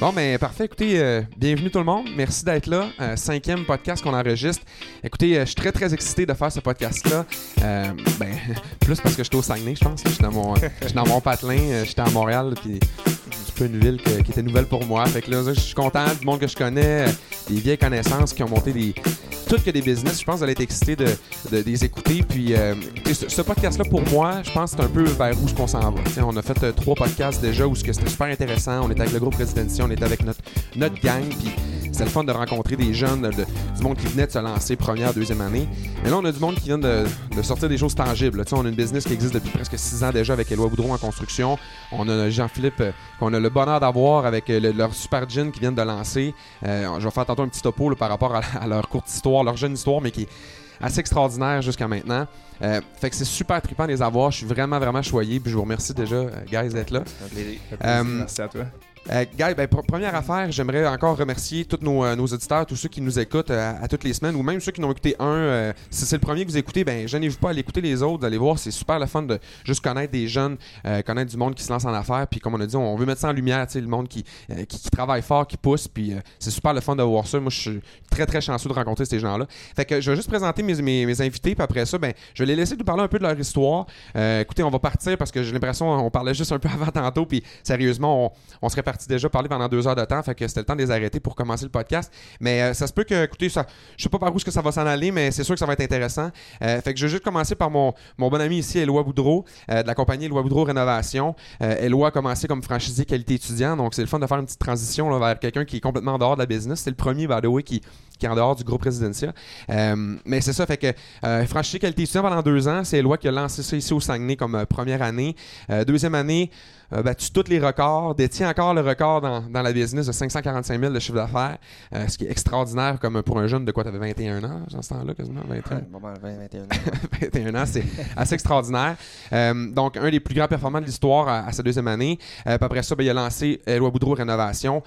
Bon, mais parfait. Écoutez, euh, bienvenue tout le monde. Merci d'être là. Euh, cinquième podcast qu'on enregistre. Écoutez, euh, je suis très, très excité de faire ce podcast-là. Euh, ben, plus parce que je suis au Saguenay, je pense. Je suis dans mon, dans mon patelin. J'étais à Montréal, puis un peu une ville qui était nouvelle pour moi. Fait que là, je suis content du monde que je connais, des vieilles connaissances qui ont monté des. Toutes que des business. Je pense que vous allez être excité de, de- de les écouter. Puis, euh, ce, ce podcast-là, pour moi, je pense c'est un peu vers où on s'en va. T'sais, on a fait euh, trois podcasts déjà où ce c'était super intéressant. On était avec le groupe Résidentiel, on était avec notre, notre gang. C'était le fun de rencontrer des jeunes, de- du monde qui venait de se lancer première, deuxième année. Mais là, on a du monde qui vient de, de sortir des choses tangibles. Tu sais, on a une business qui existe depuis presque six ans déjà avec Éloi Boudreau en construction. On a Jean-Philippe euh, qu'on a le bonheur d'avoir avec euh, le- leur super gin qui viennent de lancer. Euh, je vais faire tantôt un petit topo là, par rapport à, à leur courte histoire, leur jeune histoire, mais qui est assez extraordinaire jusqu'à maintenant. Euh, fait que c'est super trippant de les avoir. Je suis vraiment, vraiment choyé. Puis je vous remercie déjà, guys, d'être là. Euh, Merci à toi. Euh, Guy, ben, pr- première affaire, j'aimerais encore remercier tous nos, euh, auditeurs, tous ceux qui nous écoutent euh, à toutes les semaines, ou même ceux qui n'ont écouté un. euh, si c'est le premier que vous écoutez, ben, gênez-vous pas à aller écouter les autres, d'aller voir. C'est super le fun de juste connaître des jeunes, euh, connaître du monde qui se lance en affaires. Puis, comme on a dit, on veut mettre ça en lumière, le monde qui, qui, travaille fort, qui pousse. Puis, c'est super le fun de voir ça. Moi, je suis très, très chanceux de rencontrer ces gens-là. Fait que je vais juste présenter mes, mes, invités, puis après ça, ben, je vais les laisser nous parler un peu de leur histoire. Écoutez, on va partir parce que j'ai l'impression on parlait juste un peu avant tantôt, puis sérieusement, on, on serait parti déjà parler pendant deux heures de temps, fait que c'était le temps de les arrêter pour commencer le podcast. Mais euh, ça se peut que, écoutez, ça, je sais pas par où est-ce que ça va s'en aller, mais c'est sûr que ça va être intéressant. Euh, fait que je vais juste commencer par mon, mon bon ami ici, Éloi Boudreau, euh, de la compagnie Éloi Boudreau Rénovation. Éloi a commencé comme franchisé qualité étudiant, donc c'est le fun de faire une petite transition vers quelqu'un qui est complètement en dehors de la business. C'est le premier, by the way, qui, qui est en dehors du groupe Residencia. Mais c'est ça, fait que franchisé qualité étudiant pendant deux ans, c'est Éloi qui a lancé ça ici au Saguenay comme première année. Deuxième année, a battu tous les records, détient encore le record dans, dans la business de 545 000 de chiffre d'affaires, euh, ce qui est extraordinaire comme pour un jeune de quoi tu avais 21 ans, dans ce temps-là, quasiment? 21 Ouais, bon, ben, 20, 21 ans. 21 ans, c'est assez extraordinaire. Euh, donc, un des plus grands performants de l'histoire à, à sa deuxième année. Euh, puis après ça, ben, il a lancé Éloi Boudreau Rénovation.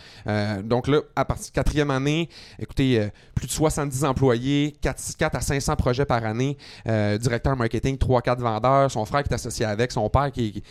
Donc là, à partir de quatrième année, écoutez, plus de 70 employés, 4, 4 à 500 projets par année, directeur marketing, 3-4 vendeurs, son frère qui est associé avec, son père qui, qui,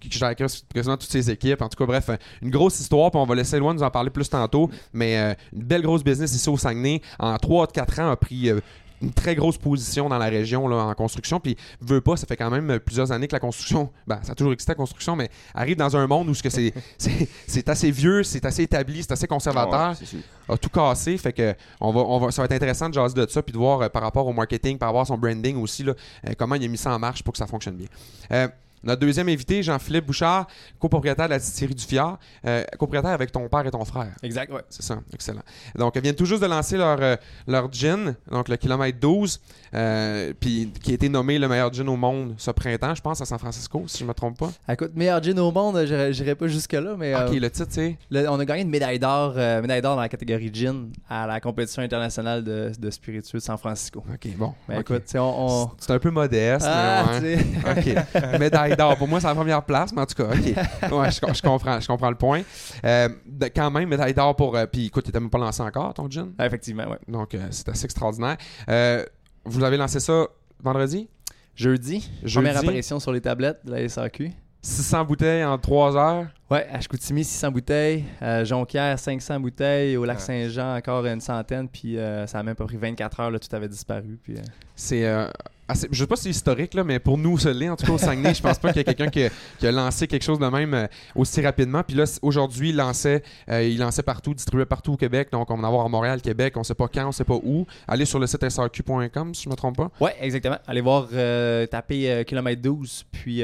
qui- qui gère quasiment toutes ses équipes. En tout cas, bref, euh, une grosse histoire, puis on va laisser loin nous en parler plus tantôt. Mais euh, une belle grosse business ici au Saguenay. En 3-4 ans, a pris euh, une très grosse position dans la région là, en construction. Puis, veut pas, ça fait quand même plusieurs années que la construction, ben, ça a toujours existé la construction, mais arrive dans un monde où ce que c'est, c'est, c'est assez vieux, c'est assez établi, c'est assez conservateur, Ah a tout cassé. Fait que on va, on va, ça va être intéressant de jaser de ça puis de voir euh, par rapport au marketing, par rapport à son branding aussi, là, euh, comment il a mis ça en marche pour que ça fonctionne bien. Euh, notre deuxième invité, Jean-Philippe Bouchard, copropriétaire de la distillerie du Fjord, euh, copropriétaire avec ton père et ton frère. Exact, ouais. C'est ça, excellent. Donc, ils viennent tout juste de lancer leur, euh, leur gin, donc le kilomètre 12, euh, puis qui a été nommé le meilleur gin au monde ce printemps, je pense, à San Francisco, si je me trompe pas. Écoute, meilleur gin au monde, j'irai j'irai pas jusque-là, mais euh, Ok, le titre, c'est? on a gagné une médaille d'or euh, médaille d'or dans la catégorie gin à la compétition internationale de, de spiritueux de San Francisco. Ok, bon. Mais écoute, tu sais, on. on- C'est un peu modeste, Ah, mais tu ouais. sais. OK. Médaille d'or. Pour moi, c'est la première place, mais en tout cas, OK. Ouais, je, je comprends, je comprends le point. Euh, de- quand même, médaille d'or pour. euh, Puis écoute, tu n'étais même pas lancé encore, ton gin. Ah, effectivement, ouais. Donc, euh, c'est assez extraordinaire. Euh, vous avez lancé ça vendredi? Jeudi, Jeudi? première apparition sur les tablettes de la SAQ. 600 bouteilles en 3 heures? Ouais, à Chicoutimi, 600 bouteilles. À Jonquière, 500 bouteilles. Au lac Ouais. Saint-Jean, encore une centaine. Puis euh, ça a même pas pris 24 heures, là, tout avait disparu. Puis, euh, C'est. Assez- je sais pas si c'est historique, là, mais pour nous, ça l'est. En tout cas, au Saguenay, je pense pas qu'il y a quelqu'un qui, a- lancé quelque chose de même euh, aussi rapidement. Puis là, aujourd'hui, il lançait, euh, il lançait partout, distribuait partout au Québec. Donc, on va en avoir à Montréal, Québec. On sait pas quand, on sait pas où. Allez sur le site srq.com, si je me trompe pas. Ouais, exactement. Allez voir, euh, taper euh, kilomètre 12, puis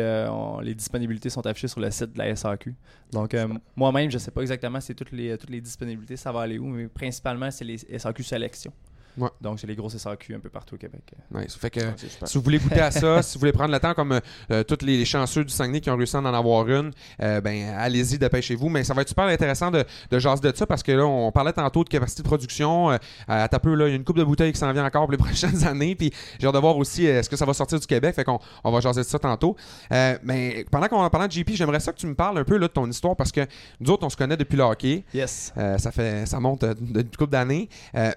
les disponibilités sont affichées sur le site de la SAQ. Donc, moi-même, je sais pas exactement c'est toutes les, toutes les disponibilités, ça va aller où, mais principalement, c'est les SAQ sélection. Ouais. Donc, c'est les grosses SAQ un peu partout au Québec. Nice. Fait que. Si vous voulez goûter à ça, si vous voulez prendre le temps, comme euh, euh, tous les, les chanceux du Saguenay qui ont réussi à en avoir une, euh, ben allez-y, dépêchez-vous. Mais ça va être super intéressant de, de jaser de ça parce que là, on parlait tantôt de capacité de production. Euh, à taper, là, il y a une coupe de bouteilles qui s'en vient encore pour les prochaines années. Puis j'ai hâte de voir aussi euh, est-ce que ça va sortir du Québec. Fait qu'on on va jaser de ça tantôt. Mais pendant qu'on en parlant de JP, j'aimerais ça que tu me parles un peu là, de ton histoire parce que nous autres, on se connaît depuis le hockey. Yes. Ça fait ça monte d'une couple d'années.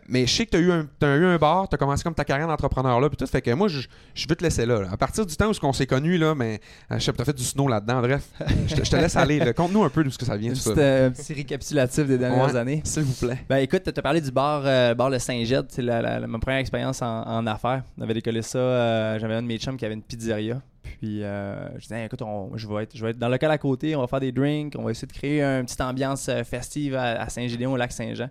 Mais je sais que tu as eu un t'as eu un bar, t'as commencé comme ta carrière d'entrepreneur là, puis tout. Fait que moi, je, je veux te laisser là, là. À partir du temps où on s'est connus, là, mais euh, je sais, t'as fait du snow là-dedans. Bref, je te- je te laisse aller. Conte-nous un peu d'où ce que ça vient, ça. euh, un petit récapitulatif des dernières Ouais. années. S'il vous plaît. Ben écoute, tu as parlé du bar, euh, bar Le Saint-Ged, c'est la, la- la- ma première expérience en, en affaires. On avait décollé ça, euh, j'avais un de mes chums qui avait une pizzeria. Puis euh, je disais, écoute, on- je, vais être, je vais être dans le local à côté, on va faire des drinks, on va essayer de créer une petite ambiance euh, festive à, Saint-Gédéon, au lac Saint-Jean.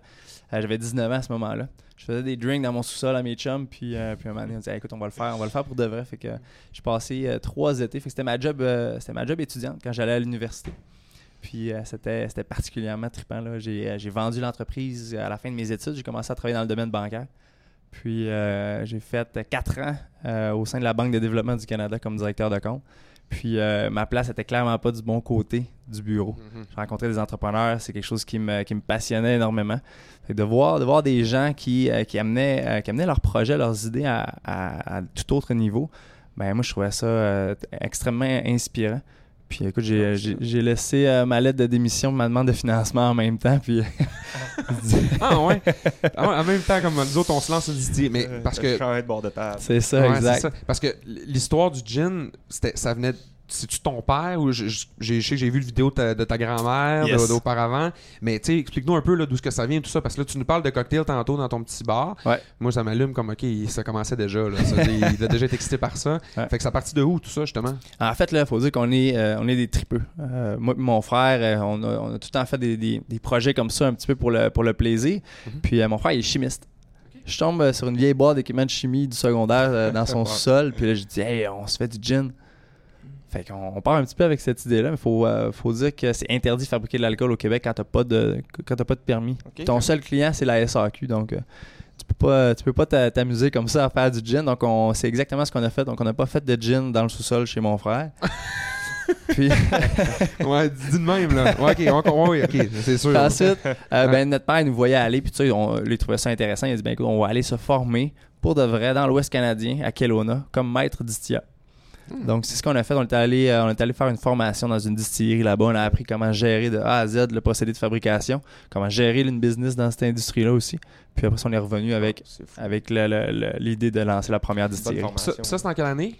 Euh, j'avais 19 ans à ce moment-là. Je faisais des drinks dans mon sous-sol à mes chums, puis, puis un moment donné, on disait, écoute, on va le faire, on va le faire pour de vrai. Fait que j'ai passé trois étés. Fait que c'était ma job, ma job étudiante quand j'allais à l'université. Puis c'était, particulièrement trippant. J'ai vendu l'entreprise à la fin de mes études. J'ai commencé à travailler dans le domaine bancaire. Puis euh, j'ai fait quatre ans euh, au sein de la Banque de développement du Canada comme directeur de compte. Puis euh, ma place était clairement pas du bon côté du bureau. Mhm. J'ai rencontré des entrepreneurs, c'est quelque chose qui me, qui me passionnait énormément. Fait de, voir, de voir des gens qui, qui, amenaient, qui amenaient leurs projets, leurs idées à, à- à tout autre niveau, ben moi je trouvais ça extrêmement inspirant. Puis écoute, j'ai, j'ai, j'ai laissé euh, ma lettre de démission, ma demande de financement en même temps. Puis Ah ouais. Ah ouais, En même temps, comme nous autres, on se lance une idée. Mais parce que Changer de bord de table. c'est ça, Ouais, exact. c'est ça. Parce que l'histoire du gin, c'était, ça venait. C'est-tu ton père ou je, je- j'ai, je sais que j'ai vu le vidéo de ta, de ta grand-mère Yes. d'auparavant, mais tu sais, explique-nous un peu là, d'où ce que ça vient tout ça, parce que là, tu nous parles de cocktail tantôt dans ton petit bar. Ouais. Moi, ça m'allume comme, ok, ça commençait déjà. Là, Ça, il a déjà été excité par ça. Ouais. Fait que ça partit de où tout ça, justement? En fait, là, il faut dire qu'on est, euh, on est des tripeux. Euh, moi et mon frère, euh, on, a, on a tout le temps fait des, des- des projets comme ça, un petit peu pour le, pour le plaisir. Mhm. Puis euh, mon frère, il est chimiste. Je tombe sur une vieille boîte d'équipement de chimie du secondaire euh, dans son sol. Puis là, je dis, hey, on se fait du gin. Fait qu'on on part un petit peu avec cette idée-là, mais il faut, euh, faut dire que c'est interdit de fabriquer de l'alcool au Québec quand t'as pas de quand t'as pas de permis. Ton seul client, c'est la SAQ, donc euh, tu peux pas tu peux pas t'a- t'amuser comme ça à faire du gin. Donc on c'est exactement ce qu'on a fait. Donc on n'a pas fait de gin dans le sous-sol chez mon frère. Puis Ouais, dis de même, là. Ouais, ok, on- ouais, ok, c'est sûr. ensuite, euh, ben, notre père nous voyait aller, puis tu sais, on lui trouvait ça intéressant. Il a dit ben écoute, on va aller se former pour de vrai dans l'Ouest canadien, à Kelowna, comme maître d'Istia. Hmm. Donc, c'est ce qu'on a fait. On est, allé, euh, on est allé faire une formation dans une distillerie là-bas. On a appris comment gérer de A à Z le procédé de fabrication, comment gérer une business dans cette industrie-là aussi. Puis après, on est revenu avec, fou. avec l'idée de lancer la première distillerie. Ça, ça, c'est en quelle année?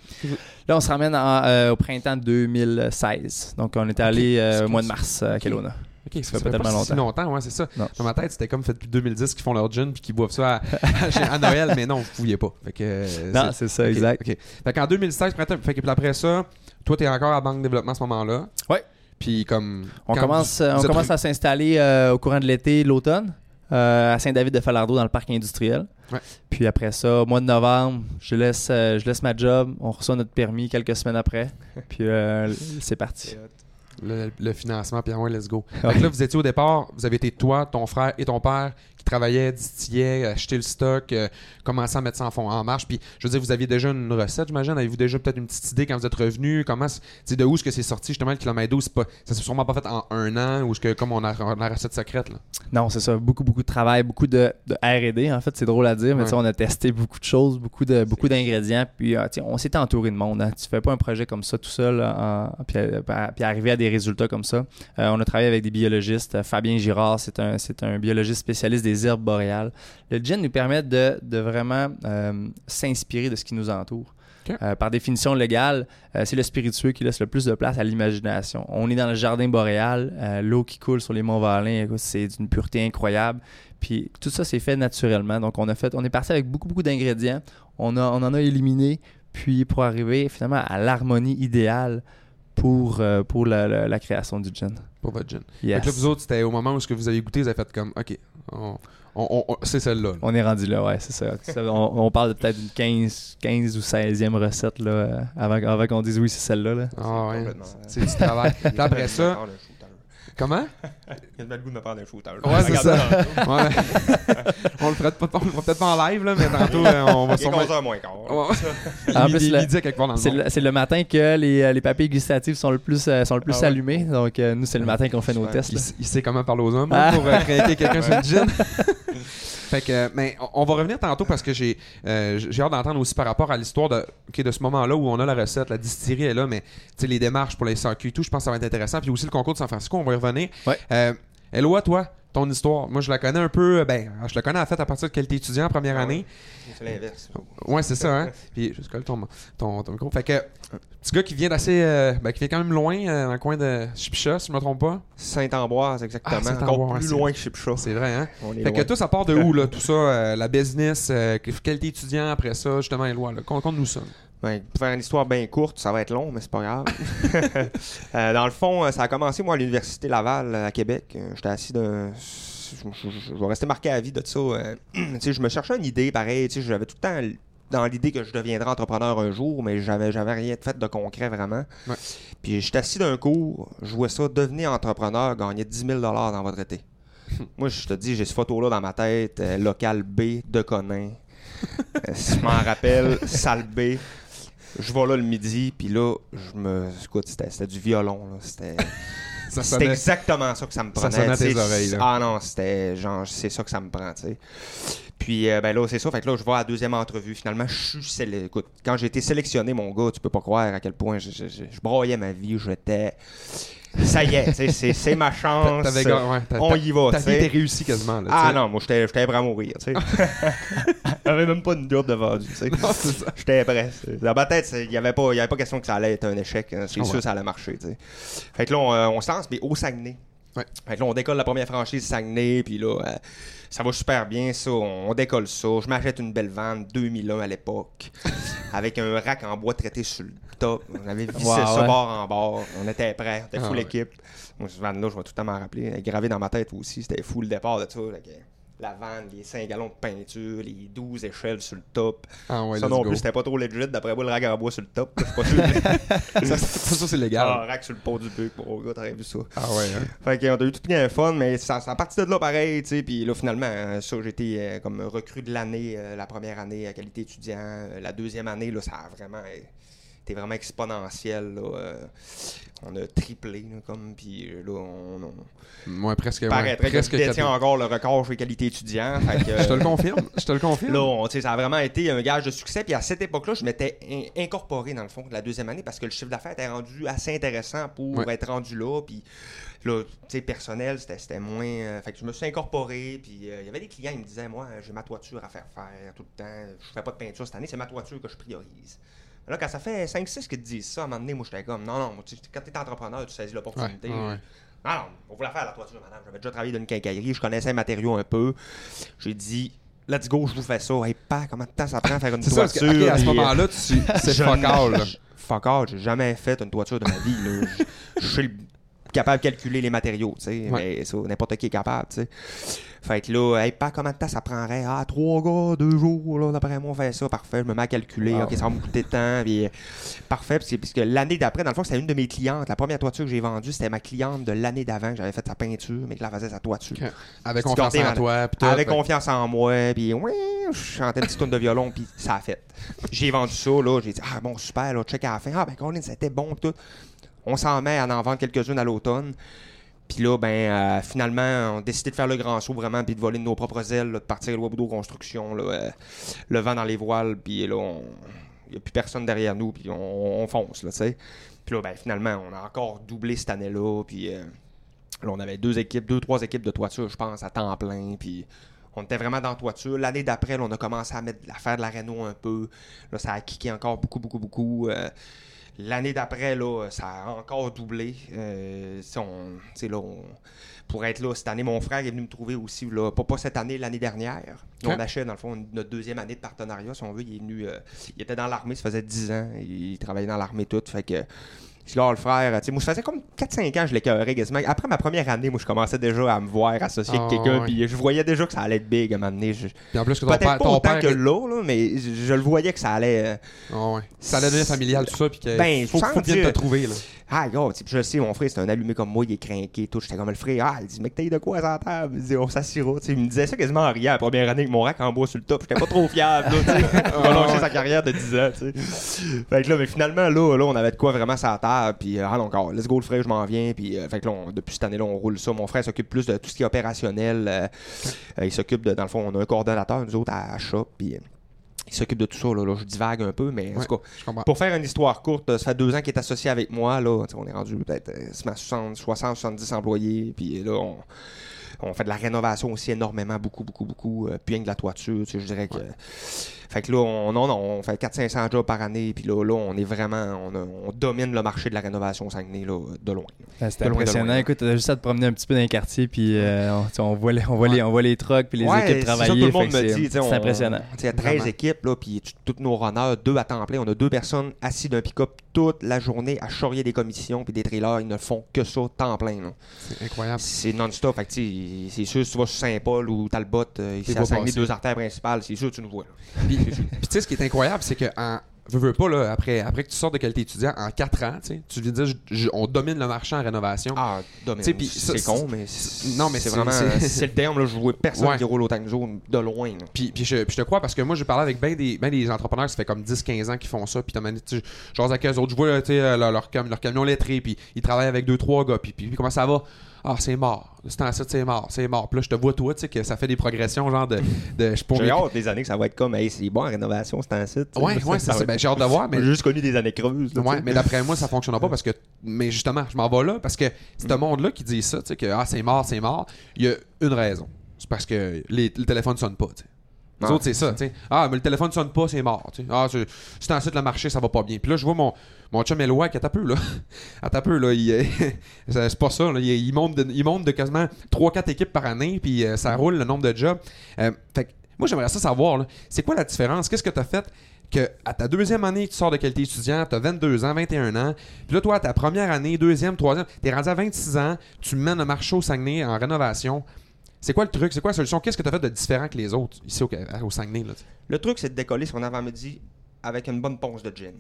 Là, on se ramène en, euh, au printemps 2016. Donc, on est allé euh, au mois de mars à Kelowna. Ok, Ça fait pas tellement si longtemps, ouais, c'est ça. Non. Dans ma tête, c'était comme fait depuis 2010 qu'ils font leur gin puis qu'ils boivent ça à, à- chez- à Noël, mais non, vous pouviez pas. Fait que, euh, Non, c'est- ça, exact. ok. Fait qu'en 2016, printemps, fait que puis après ça, toi, t'es encore à Banque de Développement à ce moment-là. Ouais. Puis comme. On commence, vous- vous on commence à s'installer euh, au courant de l'été, l'automne, euh, à Saint-David-de-Falardeau dans le parc industriel. Ouais. Puis après ça, au mois de novembre, je laisse, euh, je laisse ma job, on reçoit notre permis quelques semaines après, puis euh, c'est parti. Le financement, puis ah ouais, let's go. Fait que là, vous étiez au départ, vous avez été toi, ton frère et ton père qui travaillaient, distillaient, achetaient le stock, euh, commençaient à mettre ça en, fond, en marche. Puis, je veux dire, vous aviez déjà une recette, j'imagine. Avez-vous déjà peut-être une petite idée quand vous êtes revenu? Comment, c'est- de où est-ce que c'est sorti, justement, le kilomètre d'eau? C'est pas, ça s'est sûrement pas fait en un an, ou est-ce que, comme on a, on a la recette secrète, là? Non, c'est ça. Beaucoup, beaucoup de travail, beaucoup de, de R&D. En fait, c'est drôle à dire, mais Ouais. on a testé beaucoup de choses, beaucoup de beaucoup d'ingrédients. Puis, euh, on s'est entouré de monde. Hein. Tu fais pas un projet comme ça tout seul, en- puis, euh, puis arriver à des résultats comme ça. Euh, on a travaillé avec des biologistes. Euh, Fabien Girard, c'est un, c'est un biologiste spécialiste des herbes boréales. Le gin nous permet de, de vraiment euh, s'inspirer de ce qui nous entoure. Euh, par définition légale, euh, c'est le spiritueux qui laisse le plus de place à l'imagination. On est dans le jardin boréal, l'eau qui coule sur les monts Valin, c'est d'une pureté incroyable. Puis tout ça, c'est fait naturellement. Donc, on a fait, on est parti avec beaucoup, beaucoup d'ingrédients. On, a, on en a éliminé, puis pour arriver finalement à l'harmonie idéale pour, euh, pour la, la- la création du gin. Pour votre gin. Yes. Là, vous autres, c'était au moment où ce que vous avez goûté, vous avez fait comme, OK, on, on- c'est celle-là. là. On est rendu là, ouais, c'est ça. Ça, on, on parle de peut-être d'une 15, 15 ou 16e recette là, euh, avant, avant qu'on dise oui, c'est celle-là. Là. Ah ouais, c'est du travail. Puis après ça, comment? Il y a le goût de me prendre un shooter. Ouais, c'est ça. Ouais. on le fera pas- on le fera peut-être pas en live, là, mais tantôt, euh, on va Il est sûrement... 11h moins quart. En Il- plus, il- le- il dit à quelque part dans le C'est le, c'est le matin que les, euh, les papilles gustatives sont le plus, euh, sont le plus Ah ouais. allumées. Donc, euh, nous, c'est le matin qu'on fait nos tests. Il, il sait comment parler aux hommes Ah. hein, pour euh, craquer quelqu'un sur le gin. fait que, mais on- va revenir tantôt parce que j'ai euh, j'ai hâte d'entendre aussi par rapport à l'histoire de, ok, de ce moment-là où on a la recette, la distillerie est là, mais tu sais, les démarches pour les SAQ et tout, je pense que ça va être intéressant. Puis aussi le concours de San Francisco, on va y revenir. Ouais. Euh, Eloi, toi, ton histoire. Moi, je la connais un peu. Ben, je la connais en fait à partir de qualité étudiant en première Ah année. C'est l'inverse. Ouais, c'est ça, hein. Puis, je colle ton, ton, ton micro. Fait que, petit gars qui vient d'assez. euh, ben, qui vient quand même loin, euh, dans le coin de Chipicha, si je me trompe pas. Saint-Ambroise, exactement. Ah, Saint-Ambroise, Encore plus c'est- loin que Chipcha. C'est vrai, hein. On est Fait que toi, ça part de où, là, tout ça, euh, la business, euh, qualité étudiant, après ça, justement, lois, là. Conte-nous ça. Ben, pour faire une histoire bien courte, ça va être long, mais c'est pas grave. Euh, dans le fond, euh, ça a commencé, moi, à l'Université Laval, euh, à Québec. J'étais assis d'un. Je, je- je vais rester marqué à vie de ça. euh. tu sais, je me cherchais une idée, pareil. tu sais, J'avais tout le temps dans l'idée que je deviendrais entrepreneur un jour, mais j'avais j'avais rien de fait de concret vraiment. Ouais. Puis j'étais assis d'un cours, je vois ça, devenez entrepreneur, gagnez 10 000 dans votre été. Moi, je te dis, j'ai cette photo-là dans ma tête, euh, local B de Conin. Euh, si je m'en rappelle, salle B. Je vais là le midi, puis là, je me. Écoute, c'était du violon, là. C'était. Ça C'était exactement ça que ça me Ça prenait. sais. tes oreilles, là. Ah non, c'était genre, c'est ça que ça me prend, tu sais. Puis, euh, ben là, c'est ça. Fait que là, je vais à la deuxième entrevue. Finalement, je suis sélectionné. Écoute, quand j'ai été sélectionné, mon gars, tu peux pas croire à quel point je, je, je- je broyais ma vie. J'étais. Ça y est, c'est ma chance. Ouais, On y va, Ta vie était réussie quasiment, là. Ah non, moi, j'étais prêt à mourir. J'avais même pas une job de vendu. J'étais prêt. Dans ma tête, il n'y avait, pas- y avait pas question que ça allait être un échec. hein. C'est Ah sûr ouais. que ça allait marcher. Fait que là, on, euh, on se lance, mais au Saguenay. Ouais. Fait que là, on décolle la première franchise Saguenay, puis là, euh, ça va super bien, ça. On, on décolle ça. Je m'achète une belle vanne 2001 à l'époque, avec un rack en bois traité sur le top. On avait vissé Wow, ça ouais. bord en bord. On était prêts. On était Ah full ouais. équipe. Moi, cette vanne-là, je vais tout le temps m'en rappeler. Elle est gravée dans ma tête aussi. C'était fou le départ de ça. là, que la vanne, les 5 gallons de peinture, les 12 échelles sur le top. Ah ouais, ça non go. plus, c'était pas trop legit. D'après moi, le rack en bois sur le top. là, Je suis pas sûr. ça, ça, ça, c'est Ah, légal. rack sur le pont du buc, mon gars, t'aurais vu ça. Ah ouais, hein. Fait qu'on a eu tout bien fun, mais ça, ça a parti de là pareil, tu sais. Puis là, finalement, euh, ça, été euh, comme recrue de l'année, euh, la première année à qualité étudiant. Euh, la deuxième année, là, ça a vraiment été vraiment exponentiel, là. Euh, on a triplé, là, comme. Puis là, on. on Moi, presque. ouais, paraîtrait presque que encore le record chez qualité étudiant. Fait que, Je te le confirme. Je te le confirme. Là, on- ça a vraiment été un gage de succès. Puis à cette époque-là, je m'étais in- incorporé dans le fond de la deuxième année parce que le chiffre d'affaires était rendu assez intéressant pour Ouais. être rendu là. Puis là, tu sais, personnel, c'était c'était moins. euh, fait que je me suis incorporé. Puis euh, il y avait des clients, ils me disaient, moi, j'ai ma toiture à faire faire tout le temps. Je fais pas de peinture cette année, c'est ma toiture que je priorise. Là, quand ça fait 5-6 qui te disent ça, à un moment donné, moi, j'étais comme, non, non, tu quand t'es entrepreneur, tu saisis l'opportunité. ouais, ouais. Non, non, on voulait faire la toiture, madame. J'avais déjà travaillé dans une quincaillerie, je connaissais les matériaux un peu. J'ai dit, let's go, je vous fais ça. Hey, pas, combien de temps ça prend à faire une ça, toiture? que, à ce Puis, moment-là, tu- c'est fuck all, Fuck all, j'ai jamais fait une toiture de ma vie. là. Je- suis le- capable de calculer les matériaux, tu sais. Ouais. Mais ça, n'importe qui est capable, tu sais. Fait que là, hey, pas combien de temps ça prendrait? Ah, trois gars, deux jours, là, d'après moi, on fait ça, parfait. Je me mets à calculer, Wow. ok, ça va me coûter de temps, puis euh, parfait. Parce que l'année d'après, dans le fond, c'était une de mes clientes. La première toiture que j'ai vendue, c'était ma cliente de l'année d'avant, que j'avais fait sa peinture, mais que là, faisait sa toiture. Avec confiance en toi. tout, Avec fait- confiance en moi, puis ouais, je chantais une petite tune de violon, puis ça a fait. J'ai vendu ça, là, j'ai dit, ah bon, super, là, check à la fin. Ah ben, Colin, c'était bon, tout. On s'en met à en vendre quelques-unes à l'automne. Puis là, ben, euh, finalement, on a décidé de faire le grand saut vraiment, puis de voler de nos propres ailes, de partir de Wabudo Construction, euh, le vent dans les voiles, puis là, on- il n'y a plus personne derrière nous, puis on, on fonce, là, tu sais. Puis là, ben, finalement, on a encore doublé cette année-là, puis euh, là, on avait deux équipes, deux, trois équipes de toiture, je pense, à temps plein, puis on était vraiment dans la toiture. L'année d'après, on a commencé à, mettre, à faire de la réno un peu. Là, ça a kické encore beaucoup, beaucoup, beaucoup. L'année d'après, là, ça a encore doublé. Euh, si on, là, on- pour être là cette année, mon frère est venu me trouver aussi, là, pas, pas cette année, l'année dernière. On achète, dans le fond, notre deuxième année de partenariat, si on veut. Il est venu, euh, il était dans l'armée, ça faisait 10 ans. Il travaillait dans l'armée tout. Fait que, je dis, le frère, tu sais, moi, ça faisait comme 4-5 ans que je l'écœurais quasiment. Après ma première année, moi, je commençais déjà à me voir associé Ah, avec quelqu'un, ouais. puis je voyais déjà que ça allait être big à un moment donné. Je- Puis en plus, que ton Peut-être père. pas Ton autant père que là, là, mais je, je le voyais que ça allait. euh, Ah ouais. Ça allait devenir familial, tout ça. Puis que. Ben, faut, bien te trouver, là. Ah, gars, je sais, mon frère, c'est un allumé comme moi, il est craqué, tout. J'étais comme le frère. Ah, il dit, mec, t'as de quoi à la table? Il dit, on s'assira. Il me disait ça quasiment en riant la première année avec mon rack en bois sur le top. J'étais pas trop fiable, là, tu sais. Sa carrière de 10 ans, tu sais. Fait que là, mais finalement, là, là, on avait de quoi vraiment sur la table. Puis, euh, ah, donc, let's go, le frère, je m'en viens. Puis, euh, fait que là, on- depuis cette année-là, on roule ça. Mon frère s'occupe plus de tout ce qui est opérationnel. euh, il s'occupe de, dans le fond, on a un coordonnateur, nous autres, à shop. Puis, il s'occupe de tout ça, là, là. Je divague un peu, mais en tout cas, pour faire une histoire courte, ça fait deux ans qu'il est associé avec moi. Là, on est rendu peut-être euh, 60, 70 employés. Puis là, on, On fait de la rénovation aussi énormément, beaucoup, beaucoup, beaucoup. puis rien que de la toiture, tu sais, je dirais que. Fait que là, on, non, non, on fait 400-500 jobs par année, puis là, là, on est vraiment, on, a- on domine le marché de la rénovation au Saguenay, là, de loin. Ah, C'était impressionnant. loin. Écoute, t'as juste à te promener un petit peu dans les quartiers, puis euh, on, on voit les, on voit les, on voit les trucks, puis les Ouais, équipes ça, travailler. tout le monde me c'est- dit, on- impressionnant. Il y a 13 Vraiment. équipes, là, puis t- tous nos runners, deux à temps plein. On a deux personnes assises d'un pick-up toute la journée à charrier des commissions, puis des trailers, ils ne font que ça, temps plein. là. C'est incroyable. C'est non-stop. Fait que, tu sais, c'est sûr, si tu vas sur Saint-Paul ou Talbot, euh, ici Les à Saguenay, deux artères principales, c'est sûr, tu nous vois. là. Puis, puis tu sais, ce qui est incroyable, c'est que en, veux, veux pas, là, après, après que tu sors de qualité étudiant, en 4 ans, tu viens de dire, je- je- on domine le marché en rénovation. Ah, ça, c'est con, mais c'est- Non, mais c'est vraiment. c'est- le terme, là, je vois personne Ouais. qui roule au zone de loin. là. Puis, puis je, puis je te crois parce que moi, j'ai parlé avec bien des, ben des entrepreneurs, ça fait comme 10-15 ans qu'ils font ça. Puis, jase avec eux autres, je vois sais, euh, leur, leur, cam- leur camion lettré, puis ils travaillent avec 2-3 gars. Puis, puis, puis comment ça va? Ah, c'est mort. C'est temps c'est mort, c'est mort. Puis là, je te vois, toi, tu sais, que ça fait des progressions, genre de. de je J'ai hâte des années que ça va être comme, hey, c'est bon en rénovation, c'est un site. Ouais, ouais, c'est ça. Ben, j'ai hâte de voir, mais. J'ai juste connu des années creuses. là, Ouais, sais. mais d'après moi, ça fonctionnera pas parce que. Mais justement, je m'en vais là parce que ce monde-là qui dit ça, tu sais, que ah, c'est mort, c'est mort, il y a une raison. C'est parce que les, le téléphone sonne pas, tu sais. Les Ah, autres, c'est ça. Ah, mais le téléphone sonne pas, c'est mort, tu sais. Ah, c'est c'est en site le marché, ça va pas bien. Puis là, je vois mon, mon chum Eloi qui à peu, là. À peu, là. Il, c'est pas ça, là. Il, il monte de, il monte de quasiment 3-4 équipes par année, puis euh, ça roule le nombre de jobs. Euh, fait que moi, j'aimerais ça savoir, là, c'est quoi la différence? Qu'est-ce que tu as fait que à ta deuxième année, tu sors de qualité étudiant, tu as 22 ans, 21 ans, puis là, toi, à ta première année, deuxième, troisième, tu es rendu à 26 ans, tu mènes un marché au Saguenay en rénovation. C'est quoi le truc? C'est quoi la solution? Qu'est-ce que tu as fait de différent que les autres ici au, au Saguenay? Là? Le truc, c'est de décoller son avant-midi avec une bonne ponce de gin.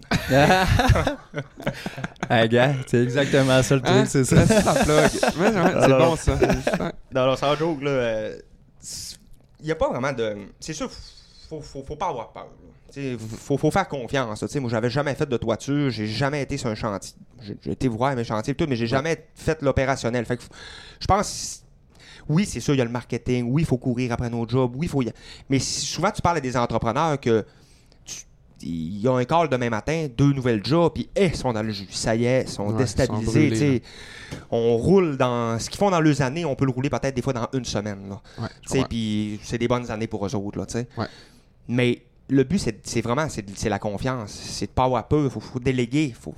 hey, gars, c'est exactement ça le truc, Hein? c'est ça. C'est ça, plug. Ouais, ouais, c'est Alors- bon, ça. Ouais. Non, non, sans joke, là. Il n'y a pas vraiment de. C'est sûr, faut, faut, faut pas avoir peur. sais, Faut, faut faire confiance. là. Tu sais, Moi, j'avais jamais fait de toiture, j'ai jamais été sur un chantier. J'ai été voir mes chantiers et tout, mais j'ai jamais fait l'opérationnel. Fait que je pense. Oui, c'est sûr, il y a le marketing. Oui, il faut courir après nos jobs. Oui, il faut. y- Mais souvent, tu parles à des entrepreneurs que. Ils ont un call demain matin, deux nouvelles jobs, puis eh, ils sont dans le jus. Ça y est, ils sont Ouais, ils sont déstabilisés. brûlés, on roule dans. Ce qu'ils font dans leurs années, on peut le rouler peut-être des fois dans une semaine. Ouais, puis c'est des bonnes années pour eux autres, là. Ouais. Mais le but, c'est vraiment c'est c'est la confiance. C'est de pas avoir peur. Il faut, faut déléguer. Faut,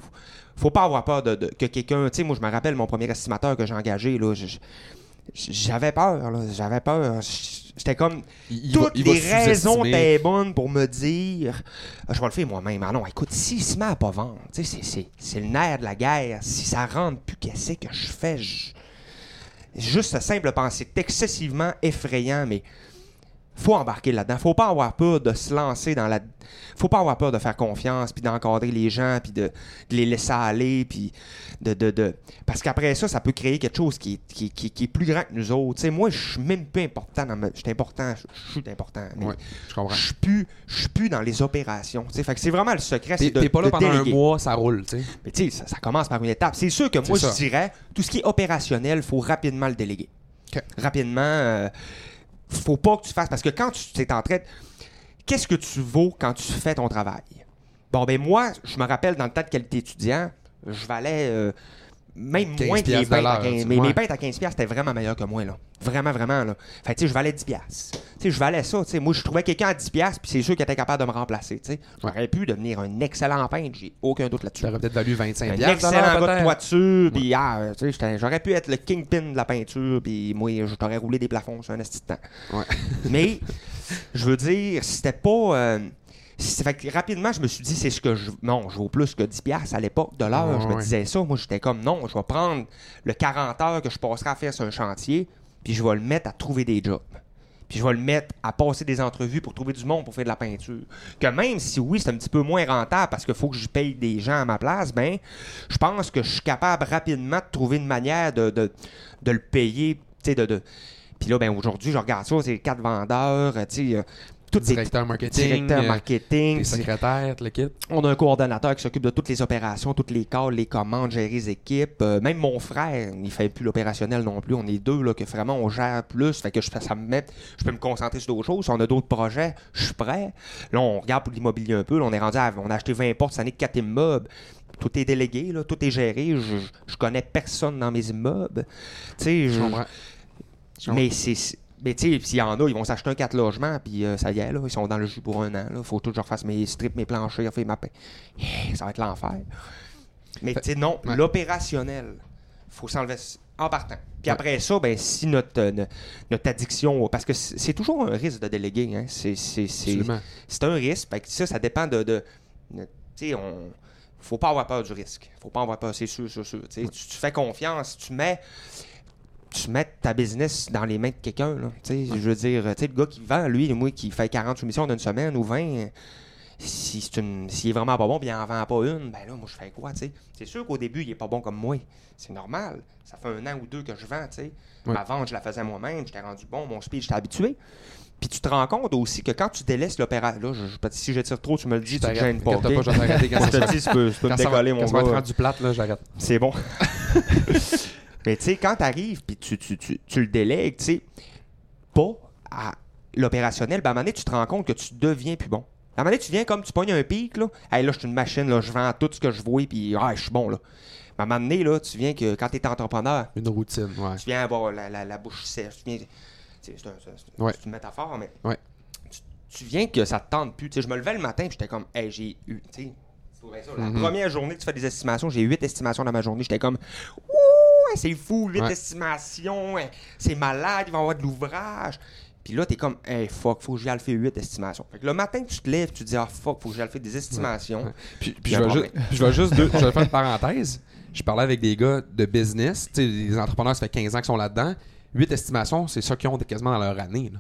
faut pas avoir peur de, de- que quelqu'un. Tu sais, moi, je me rappelle mon premier estimateur que j'ai engagé, là. je- je- J'avais peur, là. J'avais peur. J'étais comme. Il- Toutes va les raisons étaient bonnes pour me dire Ah, je vais le faire moi-même. Ah non, écoute, s'il se met à pas vendre, tu sais, c'est- c'est- c'est le nerf de la guerre. Si ça rentre plus, qu'est-ce que je fais? Je- Juste ce simple pensée, c'est excessivement effrayant, mais faut embarquer là-dedans. Faut pas avoir peur de se lancer dans la. Faut pas avoir peur de faire confiance, puis d'encadrer les gens, puis de, de les laisser aller, puis de, de, de- Parce qu'après ça, ça peut créer quelque chose qui est, qui, qui- qui est plus grand que nous autres. Moi, je suis même peu important. Dans ma... Je suis important, je suis important, Ouais, je comprends. je suis plus, je suis plus dans les opérations. Fait que c'est vraiment le secret, T'es c'est de, t'es pas là pendant déléguer. un mois, ça roule. Mais tu sais, ça, ça commence par une étape. C'est sûr que moi, je dirais, tout ce qui est opérationnel, il faut rapidement le déléguer. Rapidement, euh, faut pas que tu fasses. Parce que quand tu es en train Qu'est-ce que tu vaux quand tu fais ton travail? Bon, ben moi, je me rappelle dans le temps de qualité étudiant, je valais euh, même 15 moins que les peintes à l'heure, 15 tu- Mais ouais. mes peintes à 15 piastres, c'était vraiment meilleur que moi, là. Vraiment, vraiment, là. Fait que, tu sais, je valais 10 piastres. Tu sais, je valais ça, tu sais. Moi, je trouvais quelqu'un à 10 piastres, puis c'est sûr qu'il était capable de me remplacer, tu sais. J'aurais pu devenir un excellent peintre, j'ai aucun doute là-dessus. Tu aurais peut-être valu 25 Un excellent gars de toiture, puis ah, tu sais, j'aurais pu être le kingpin de la peinture, puis moi, je t'aurais roulé des plafonds sur un esti de temps. Ouais. Mais, je veux dire, c'était pas... euh, fait que rapidement, je me suis dit, c'est ce que je... Non, je vaux plus que 10 piastres à l'époque de l'heure. Ouais, je me ouais. disais ça. Moi, j'étais comme, non, je vais prendre le 40 heures que je passerai à faire sur un chantier, puis je vais le mettre à trouver des jobs. Puis je vais le mettre à passer des entrevues pour trouver du monde pour faire de la peinture. Que même si oui, c'est un petit peu moins rentable parce qu'il faut que je paye des gens à ma place, ben, je pense que je suis capable rapidement de trouver une manière de, de, de le payer. tu sais, De, de... Puis là, ben, aujourd'hui, je regarde ça, c'est quatre vendeurs, euh, tu sais, des Directeur marketing, directeurs euh, marketing. tes secrétaires, l'équipe. On a un coordonnateur qui s'occupe de toutes les opérations, toutes les calls, les commandes, gérer les équipes. Euh, même mon frère, il fait plus l'opérationnel non plus. On est deux là, que vraiment on gère plus. Fait que je, ça me met, je peux me concentrer sur d'autres choses. Si on a d'autres projets, je suis prêt. Là, on regarde pour l'immobilier un peu. Là, on est rendu à, on a acheté 20 portes cette année, 4 immeubles. Tout est délégué, là, tout est géré. Je, je connais personne dans mes immeubles. Tu sais. Je Mais c'est. Mais tu sais, s'il y en a, ils vont s'acheter un 4 logements, puis euh, ça y est, là, ils sont dans le jus pour un an. Il faut tout que je refasse mes strips, mes planchers, refaire ma paix. Ça va être l'enfer. Mais tu sais, non, Ouais. l'opérationnel, faut s'enlever en partant. Puis Ouais. après ça, ben, si notre, euh, no- notre addiction, parce que c'est toujours un risque de déléguer, hein. c'est un risque. Fait que ça, ça dépend de. de, de- tu sais, on. Faut pas avoir peur du risque. Faut pas avoir peur, c'est sûr, sûr, sûr. Tu fais confiance, tu mets. Tu mets ta business dans les mains de quelqu'un, là. Tu sais, je veux dire, tu sais, le gars qui vend, lui, moi, qui fait 40 soumissions d'une semaine ou 20, si c'est une- s'il est vraiment pas bon puis il en vend pas une, ben là, moi, je fais quoi, tu sais? C'est sûr qu'au début, il est pas bon comme moi. C'est normal. Ça fait un an ou deux que je vends, tu sais. Ouais. Ma vente, je la faisais moi-même, j'étais rendu bon, mon speed, j'étais habitué. Puis tu te rends compte aussi que quand tu délaisses l'opération, là, je, je- si je tire trop, tu me le dis, tu te t'arrête. gênes pas. Je quand te dis, tu peux, tu peux me Quand ça va, décoller, quand mon ça va être gars. rendu plate, là, j'arrête. C'est bon. Mais tu sais, quand tu arrives puis tu, tu, tu, tu le délègues, tu sais, pas à l'opérationnel, ben à un moment donné, tu te rends compte que tu deviens plus bon. À un moment donné, tu viens comme tu pognes un pic, là. Hey, là, je suis une machine, là, je vends tout ce que je vois, puis ah, je suis bon, là. Mais à un moment donné, là, tu viens que quand tu es entrepreneur, Une routine, ouais. tu viens avoir la, la, la bouche sèche. Tu viens. C'est un- Ouais. une métaphore, mais. Ouais. Tu, tu viens que ça te tente plus. Tu sais, je me levais le matin et j'étais comme, hey, j'ai eu. Tu sais, c'est vrai ça, la Mhm. première journée tu fais des estimations, j'ai huit estimations dans ma journée. J'étais comme, ouh, c'est fou, huit Ouais. estimations, hein, c'est malade, il va y avoir de l'ouvrage. Puis là, t'es comme, hey, fuck, faut que j'aille le faire 8 estimations. Fait que le matin, tu te lèves, tu te dis, ah, fuck, faut que j'aille le faire des estimations. Ouais. Puis, je, vais juste, je vais juste deux- je vais faire une parenthèse. Je parlais avec des gars de business, tu sais, des entrepreneurs, ça fait 15 ans qu'ils sont là-dedans. 8 estimations, c'est ça qu'ils ont quasiment dans leur année. là.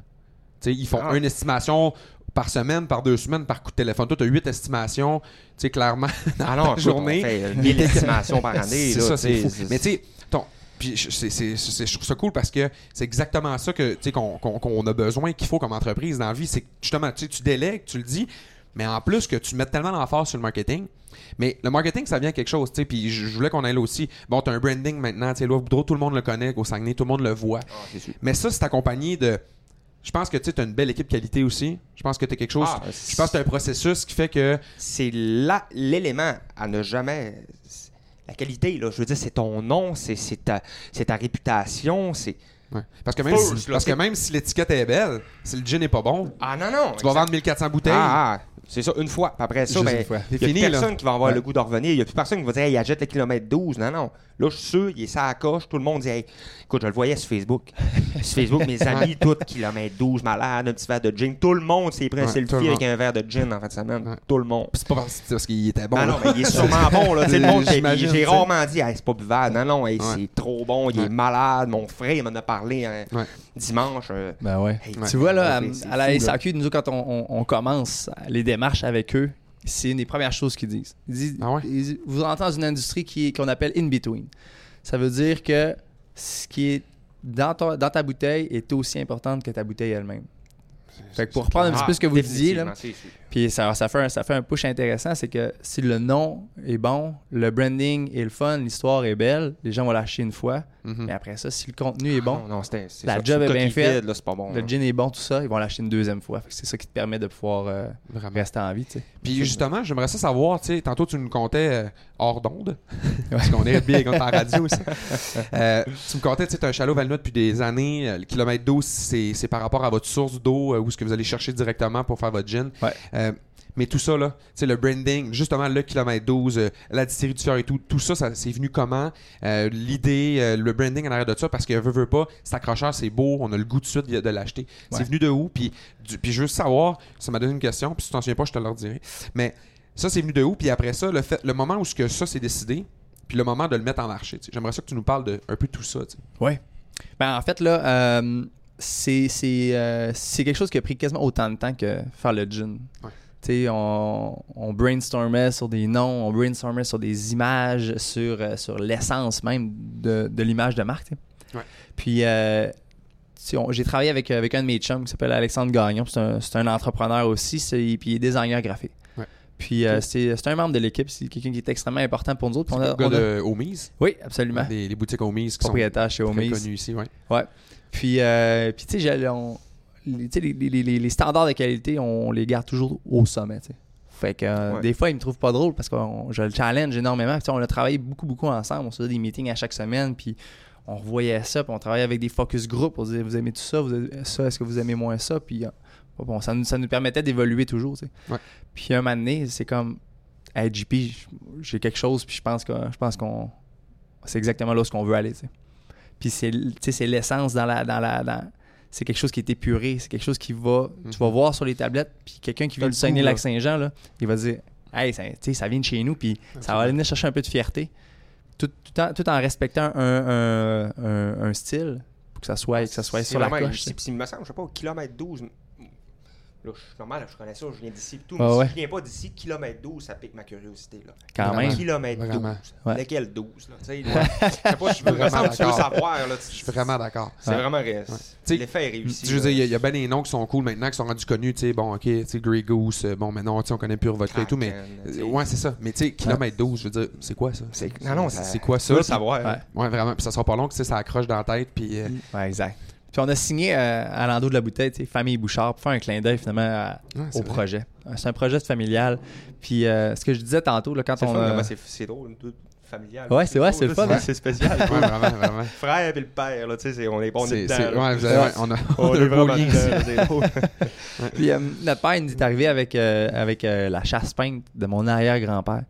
Tu sais, ils font Ah. une estimation par semaine, par deux semaines, par coup de téléphone. Toi, tu as 8 estimations, tu sais, clairement, dans ta écoute, journée. 1000 estimations par année. C'est ça, c'est fou. Mais tu sais, ton- puis je, trouve ça cool parce que c'est exactement ça que qu'on a besoin, qu'il faut comme entreprise dans la vie. C'est justement, tu délègues, tu le dis, mais en plus que tu mettes tellement d'emphase sur le marketing. Mais le marketing, ça vient quelque chose, tu sais. Puis je je voulais qu'on aille aussi. Bon, tu as un branding maintenant, tu sais, Boudreau, tout le monde le connaît, au Saguenay, tout le monde le voit. Ah. Mais ça, c'est accompagné de. Je pense que tu as une belle équipe qualité aussi. Je pense que tu as quelque chose. Ah, je pense que tu un processus qui fait que. c'est la- l'élément à ne jamais. La qualité, là, je veux dire, c'est ton nom, c'est c'est ta, c'est ta réputation, c'est. Ouais. Parce que même First, si, là, parce que même si l'étiquette est belle, si le gin n'est pas bon, Ah non, non! tu vas vendre 1400 bouteilles. Ah, ah, c'est ça, une fois. Puis après ça, ben, il n'y a fini, là. personne qui va avoir Ouais. le goût de revenir. Il n'y a plus personne qui va dire, hey, il achète le kilomètre 12. Non, non. Là, je suis sûr, il est ça à coche. Tout le monde dit, hey, écoute, je le voyais sur Facebook. sur Facebook, mes amis, tous kilomètre 12, malade, un petit verre de gin. Tout le monde s'est pris un tout selfie avec monde. un verre de gin en fin de semaine. Ouais. Tout le monde. C'est pas parce, qu'il était bon. non, mais il est sûrement bon. Là. Le monde, j'ai rarement dit, Hey, c'est pas buvable. Non, non, c'est trop bon. Il est malade. Mon frère il m'en a parlé hein, Ouais. dimanche. euh, Ben ouais. hey, Tu vois, là, à, la fou, là. SAQ, nous, quand on, on- on commence les démarches avec eux, c'est une des premières choses qu'ils disent. Ils disent, Ah ouais? ils disent, vous entrez dans une industrie qui est- qu'on appelle in-between. Ça veut dire que ce qui est dans, ton- dans ta bouteille est aussi important que ta bouteille elle-même. Fait que pour reprendre un petit Ah, peu ce que vous disiez, là, c'est sûr. Puis ça, ça, fait un, ça fait un push intéressant, c'est que si le nom est bon, le branding est le fun, l'histoire est belle, les gens vont l'acheter une fois. Mhm. Mais après ça, si le contenu est bon, Non, non, c'était- c'est La ça. job est bien faite. bon. le gin est bon, tout ça, ils vont l'acheter une deuxième fois. C'est ça qui te permet de pouvoir euh, rester en vie. Puis justement, j'aimerais ça savoir, tantôt tu nous comptais euh, hors d'onde, parce qu'on est bien quand en radio aussi. Euh, tu me comptais, tu as un chalot Valnut depuis des années, le kilomètre d'eau, c'est par rapport à votre source d'eau, où est-ce que vous allez chercher directement pour faire votre gin. Ouais. Euh, mais tout ça, là, le branding, justement, le kilomètre 12, euh, la distillerie du et tout, tout ça, ça c'est venu comment? Euh, L'idée, euh, le branding en arrière de ça, parce que veut, veut pas, c'est accrocheur, c'est beau, on a le goût de suite de, l'acheter. C'est venu de où? Puis, du- puis je veux savoir, ça m'a donné une question, puis si tu t'en souviens pas, je te le redirai. Mais ça, c'est venu de où? Puis après ça, le, fait, le moment où ce que ça s'est décidé, puis le moment de le mettre en marché. J'aimerais ça que tu nous parles de un peu de tout ça. Ouais. Ben, en fait, là, c'est c'est, euh, c'est quelque chose qui a pris quasiment autant de temps que faire le gin. Ouais. On, on brainstormait sur des noms, on brainstormait sur des images, sur, euh, sur l'essence même de, de l'image de marque. Ouais. Puis, euh, j'ai travaillé avec, avec un de mes chums qui s'appelle Alexandre Gagnon. C'est un, c'est un entrepreneur aussi, puis il est designer graphique. Ouais. Puis, euh, c'est c'est un membre de l'équipe, c'est quelqu'un qui est extrêmement important pour nous autres. C'est On a- le gars on a- de Omise, Oui, absolument. des, les boutiques Omise qui sont chez très connues ici. Ouais. Puis, euh, puis tu sais, on- les, standards de qualité, on les garde toujours au sommet. Fait que euh, Ouais. des fois, ils me trouvent pas drôle parce que on- je le challenge énormément. Puis, on a travaillé beaucoup, beaucoup ensemble. On se faisait des meetings à chaque semaine. Puis on revoyait ça, puis on travaillait avec des focus group. On disait, vous aimez tout ça, vous aimez ça, est-ce que vous aimez moins ça? Puis euh, bon, ça, nous, ça nous permettait d'évoluer toujours. Ouais. Puis un moment donné, c'est comme, hey, JP, j'ai quelque chose, puis je pense que je pense qu'on. C'est exactement là où on veut aller. Puis c'est l'essence dans la. Dans la dans- c'est quelque chose qui est épuré, c'est quelque chose qui va. Tu vas Mhm. voir sur les tablettes, puis quelqu'un qui vient goût, Saguenay-Lac-Saint-Jean, là, il va dire Hey, ça, ça vient de chez nous, puis ça va aller venir chercher un peu de fierté. Tout, tout en, tout en respectant un, un, un- un style, pour que ça soit, que ça soit C'est sur la coche. Puis il me semble, je sais pas, au kilomètre 12. Là, je suis normal, je connais ça, je viens d'ici et tout. Ouais, mais ouais. si je viens pas d'ici, kilomètre 12, ça pique ma curiosité. Là. Quand Vraiment. même. Kilomètre 12. Vraiment. Ouais. Lequel 12 là, tu sais, sais pas, je veux, Vraiment tu veux savoir. Là, Je suis vraiment d'accord. C'est Ouais. vraiment réussi. T'sais, L'effet est réussi. Je veux dire, il y a- il y, a bien des noms qui sont cool maintenant, qui sont rendus connus, tu sais, bon, ok, tu Grey Goose, euh, bon, maintenant, tu sais, on connaît plus Vodka et tout, mais. Tu Ouais, c'est ça. Mais tu sais, kilomètre 12, je veux dire, c'est quoi ça? C'est- Non, non, ça- c'est quoi Tu ça? veux le Puis- savoir. Ouais. Ouais, vraiment. Puis ça sera pas long que tu sais, ça accroche dans la tête. Puis. euh, Ouais, exact. Puis on a signé euh, à l'endos de la bouteille, tu sais, Famille Bouchard, pour faire un clin d'œil finalement à- ouais, c'est au vrai. projet. Euh, C'est un projet familial. Puis euh, ce que je disais tantôt, là, quand on. comment c'est c'est drôle, tout familial. Ouais, c'est vrai, c'est le fun, hein. C'est spécial. Ouais, vraiment, vraiment. Frère et le père, là, tu sais, c'est- on est, on est dedans. ouais, vous avez- ouais, on a, On on a est un beau vraiment dedans. Puis euh, notre père, il nous est arrivé avec, euh, avec euh, la chasse peinte de mon arrière-grand-père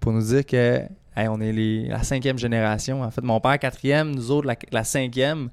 pour nous dire que hey, on est les, la cinquième génération. En fait, mon père quatrième, nous autres la, la cinquième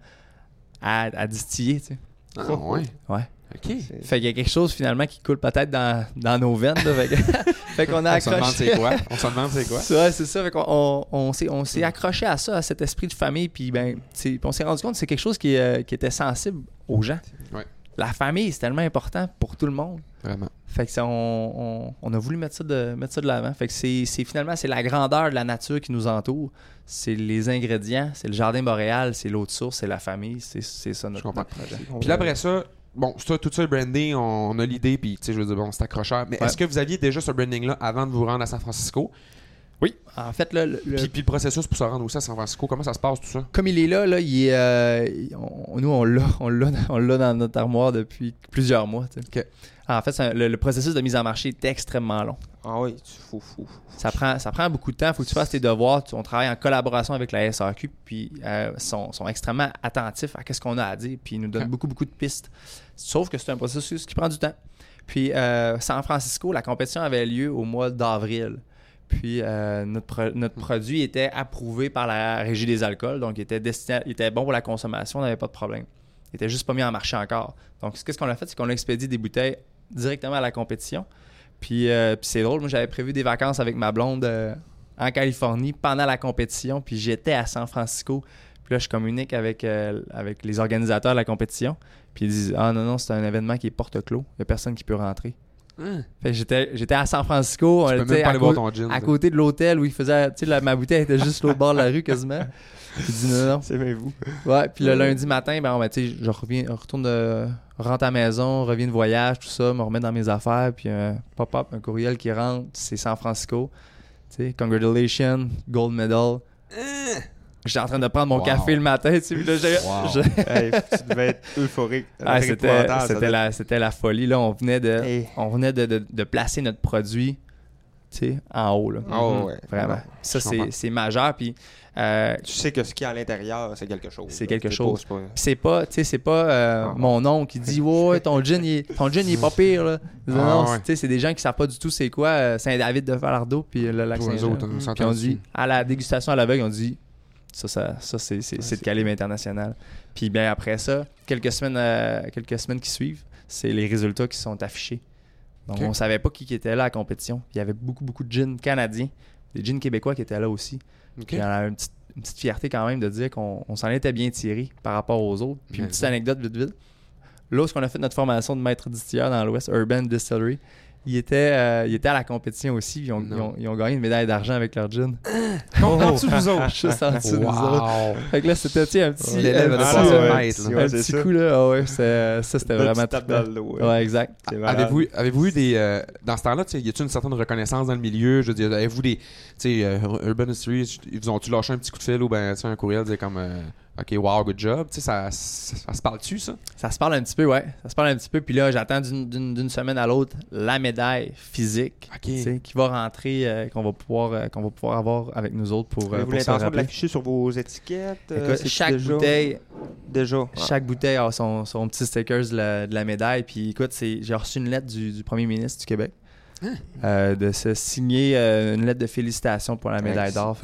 à, à distiller. Tu sais. Ah, ouais. Ouais. Ok. Fait qu'il y a quelque chose finalement qui coule peut-être dans, dans nos veines. là. fait que- fait qu'on a On se demande accroché. c'est quoi. On se demande c'est quoi. Ouais, c'est ça. Fait qu'on- on, on s'est, on s'est accroché à ça, à cet esprit de famille. Puis ben, puis on s'est rendu compte que c'est quelque chose qui, euh, qui était sensible aux gens. Ouais. La famille, c'est tellement important pour tout le monde. Vraiment. Fait que ça, on, on- on a voulu mettre ça de, mettre ça de l'avant. Fait que c'est, c'est finalement c'est la grandeur de la nature qui nous entoure. C'est les ingrédients, c'est le jardin boréal, c'est l'eau de source, c'est la famille. C'est, ça notre, Je comprends. notre projet. Puis là, après ça, bon, ça, tout ça, le branding, on, on a l'idée, puis tu sais, je veux dire, bon, c'est accrocheur. Mais Ouais. est-ce que vous aviez déjà ce branding-là avant de vous rendre à San Francisco? Oui. En fait, là, le- le- Puis, puis le processus pour se rendre aussi à San Francisco, comment ça se passe tout ça? comme il est là, là il est, euh, on- nous, on l'a, on, l'a, dans notre armoire depuis plusieurs mois. En fait, un- le, le processus de mise en marché est extrêmement long. Ah oui, tu fou, fou. Ça prend, ça prend beaucoup de temps. Il faut que tu fasses tes devoirs. Tu- On travaille en collaboration avec la SAQ, puis euh, sont, sont extrêmement attentifs à ce qu'on a à dire, puis ils nous donnent beaucoup, beaucoup de pistes. Sauf que c'est un processus qui prend du temps. Puis, euh, San Francisco, la compétition avait lieu au mois d'avril. Puis, euh, notre, pro- notre produit était approuvé par la Régie des alcools, donc il était, destiné, il était bon pour la consommation, on n'avait pas de problème. Il était juste pas mis en marché encore. Donc, ce qu'est-ce qu'on a fait, c'est qu'on a expédié des bouteilles directement à la compétition. Puis, euh, puis c'est drôle, moi j'avais prévu des vacances avec ma blonde euh, en Californie pendant la compétition, puis j'étais à San Francisco. Puis là, je communique avec, euh, avec les organisateurs de la compétition, puis ils disent Ah non, non, c'est un événement qui est porte clos, il n'y a personne qui peut rentrer. J'étais, à San Francisco, on Tu était à, côté de l'hôtel où il faisait, tu sais, ma bouteille était juste l'autre bord de la rue quasiment. J'ai dit non, non. C'est bien vous. Ouais, puis le lundi matin, ben, on, ben, tu sais, je reviens, retourne de, rentre à la maison, reviens de voyage, tout ça, me remets dans mes affaires, puis un pop-up, un courriel qui rentre, c'est San Francisco. Tu sais, congratulations, gold medal. J'étais en train de prendre mon Wow. café le matin, tu sais, là, Wow. Hey, tu devais être euphorique. Ah, c'était, c'était, la, c'était la folie, là. On venait de, Hey. on venait de, de- de placer notre produit, tu sais, en haut, là. Oh, ouais. Vraiment. Ouais. Ça, je c'est, c'est majeur, puis... euh, Tu sais que ce qu'il y a à l'intérieur, c'est quelque chose. C'est quelque pas- chose. c'est pas- c'est pas tu sais c'est pas euh, Ah. mon oncle qui dit ouais ton gin il est, ton gin il est pas pire là non, Ah, non, ouais. c'est- tu sais c'est des gens qui savent pas du tout c'est quoi euh, Saint-David de Falardeau puis le lac Saint-Jean puis on dit à la dégustation à l'aveugle on dit ça ça, ça c'est, c'est, c'est de calibre international puis bien après ça quelques semaines euh, quelques semaines qui suivent c'est les résultats qui sont affichés donc Ok. on savait pas qui qui était là à la compétition Puis il y avait beaucoup beaucoup de gins canadiens des gins québécois qui étaient là aussi Ok. puis on a une petite, une petite fierté quand même de dire qu'on on s'en était bien tiré par rapport aux autres. Puis une petite anecdote vite vite. Là, où on a fait notre formation de maître distilleur dans l'Ouest, Urban Distillery, il était, euh, il était à la compétition aussi. Ils ont, ils ont- ils ont gagné une médaille d'argent avec leur gin. En dessous de vous autres. Juste en dessous de nous autres. Wow. Fait que là, c'était un petit, L'élève de euh, ouais, ouais, un petit ça. coup là. Ah ouais, ça c'était vraiment tape dans trippant. le dos, Ouais, exact. Malade. Avez-vous, avez-vous eu des. euh, dans ce temps-là, tu sais, y a-t-il une certaine reconnaissance dans le milieu? Je veux dire, avez-vous des. Tu sais, euh, Urban History, ils vous ont-tu lâché un petit coup de fil ou ben, un courriel, dire comme. OK, wow, good job. Tu sais, ça, ça, ça se parle-tu, ça? Ça se parle un petit peu, ouais. Ça se parle un petit peu. Puis là, j'attends d'une- d'une d'une semaine à l'autre la médaille physique tu sais, qui va rentrer, euh, qu'on va, pouvoir, euh, qu'on va pouvoir avoir avec nous autres pour, euh, se l'intention de l'afficher sur vos étiquettes? euh, Écoute, chaque déjà- bouteille, Déjà. Chaque bouteille a son, son petit sticker de la, de la médaille. Puis écoute, c'est- j'ai reçu une lettre du, du premier ministre du Québec? Euh, de se signer euh, une lettre de félicitations pour la médaille d'or.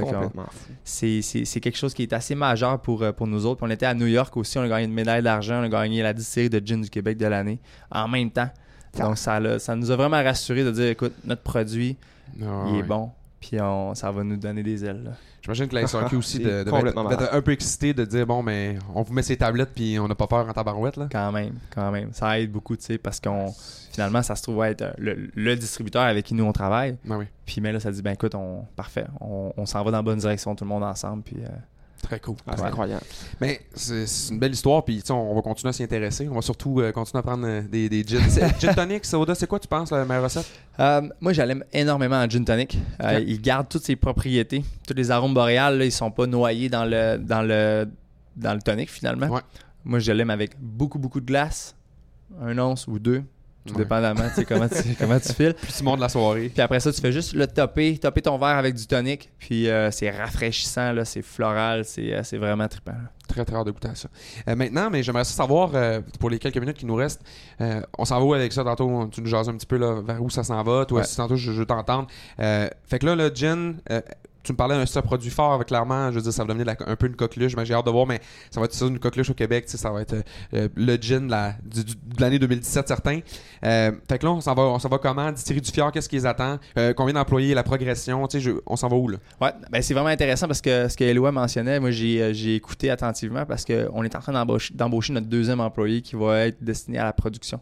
C'est, quelque chose qui est assez majeur pour, euh, pour nous autres. Puis on était à New York aussi, on a gagné une médaille d'argent, on a gagné la distillerie de gin du Québec de l'année en même temps. Donc ça, nous a vraiment rassuré de dire écoute, notre produit, Ah, il est bon, puis on, ça va nous donner des ailes. là. J'imagine que la SRQ aussi de, être, être un peu excité de dire bon, mais on vous met ces tablettes puis on n'a pas peur en tabarouette. Là. Quand même, quand même. Ça aide beaucoup, tu sais, parce qu'on finalement, ça se trouve être euh, le, le distributeur avec qui nous on travaille. Ah oui, Puis mais là, ça dit ben écoute, on parfait, on, on s'en va dans la bonne direction, tout le monde ensemble. Puis euh, très cool. Ah, c'est Ouais. incroyable. Mais c'est une belle histoire, puis on va continuer à s'y intéresser. On va surtout euh, continuer à prendre euh, des, des gin. C'est- gin tonic, soda, c'est quoi tu penses la meilleure recette? Euh, moi, j'aime énormément en gin tonic. Euh. Il garde toutes ses propriétés. Tous les arômes boréales, là, ils sont pas noyés dans le, dans le, dans le tonic, finalement. Ouais. Moi, je l'aime avec beaucoup, beaucoup de glace. Un once ou deux, tout Ouais. dépendamment tu sais, comment, tu, comment tu files. Puis Simon de la soirée. Puis après ça, tu fais juste le topper, topper ton verre avec du tonic. Puis euh, c'est rafraîchissant, là, c'est floral, c'est euh, c'est vraiment trippant. là. Très, très hâte de goûter à ça. Euh, maintenant, mais j'aimerais ça savoir, euh, pour les quelques minutes qui nous restent, euh, on s'en va où avec ça tantôt? Tu nous jases un petit peu là, vers où ça s'en va? Toi Ouais. aussi, tantôt, je, veux t'entendre. Euh, fait que là, le gin, euh, tu me parlais d'un seul produit fort, avec clairement, je veux dire, ça va devenir la- un peu une coqueluche. Mais j'ai hâte de voir, mais ça va être ça, une coqueluche au Québec. Ça va être euh, euh, le gin la- du- du- de l'année 2017, certain. Euh, fait que là, on s'en va, on s'en va comment? Distillerie du Fjord, qu'est-ce qui les attend? Euh, combien d'employés? La progression? Je- on s'en va où, là? Ouais, ben c'est vraiment intéressant parce que ce que Eloi mentionnait, moi j'ai écouté attentivement parce qu'on est en train d'embaucher d'embaucher notre deuxième employé qui va être destiné à la production.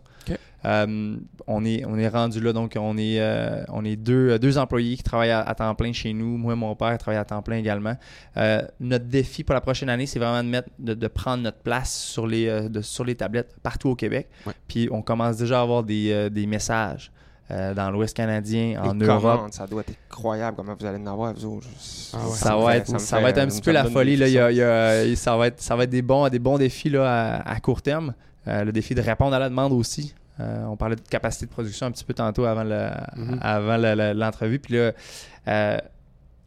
Euh, on, est, on est rendu là, donc on est, euh, on est deux, euh, deux employés qui travaillent à, à temps plein chez nous. Moi et mon père travaillent à temps plein également. Euh, notre défi pour la prochaine année, c'est vraiment de, mettre, de, de prendre notre place sur les, de- sur les tablettes partout au Québec. Ouais. Puis on commence déjà à avoir des, euh, des messages euh, dans l'Ouest canadien, en Europe. ça doit être incroyable comment vous allez en avoir, vous autres. Ah ouais. ça, va fait- être, ça fait- va être un petit peu la folie. Là. Il y a- y ça, va être, ça va être des bons, des bons défis là, à, à court terme. Euh, le défi de répondre à la demande aussi. Euh, on parlait de capacité de production un petit peu tantôt avant, Mhm. l'entrevue. Puis là, euh,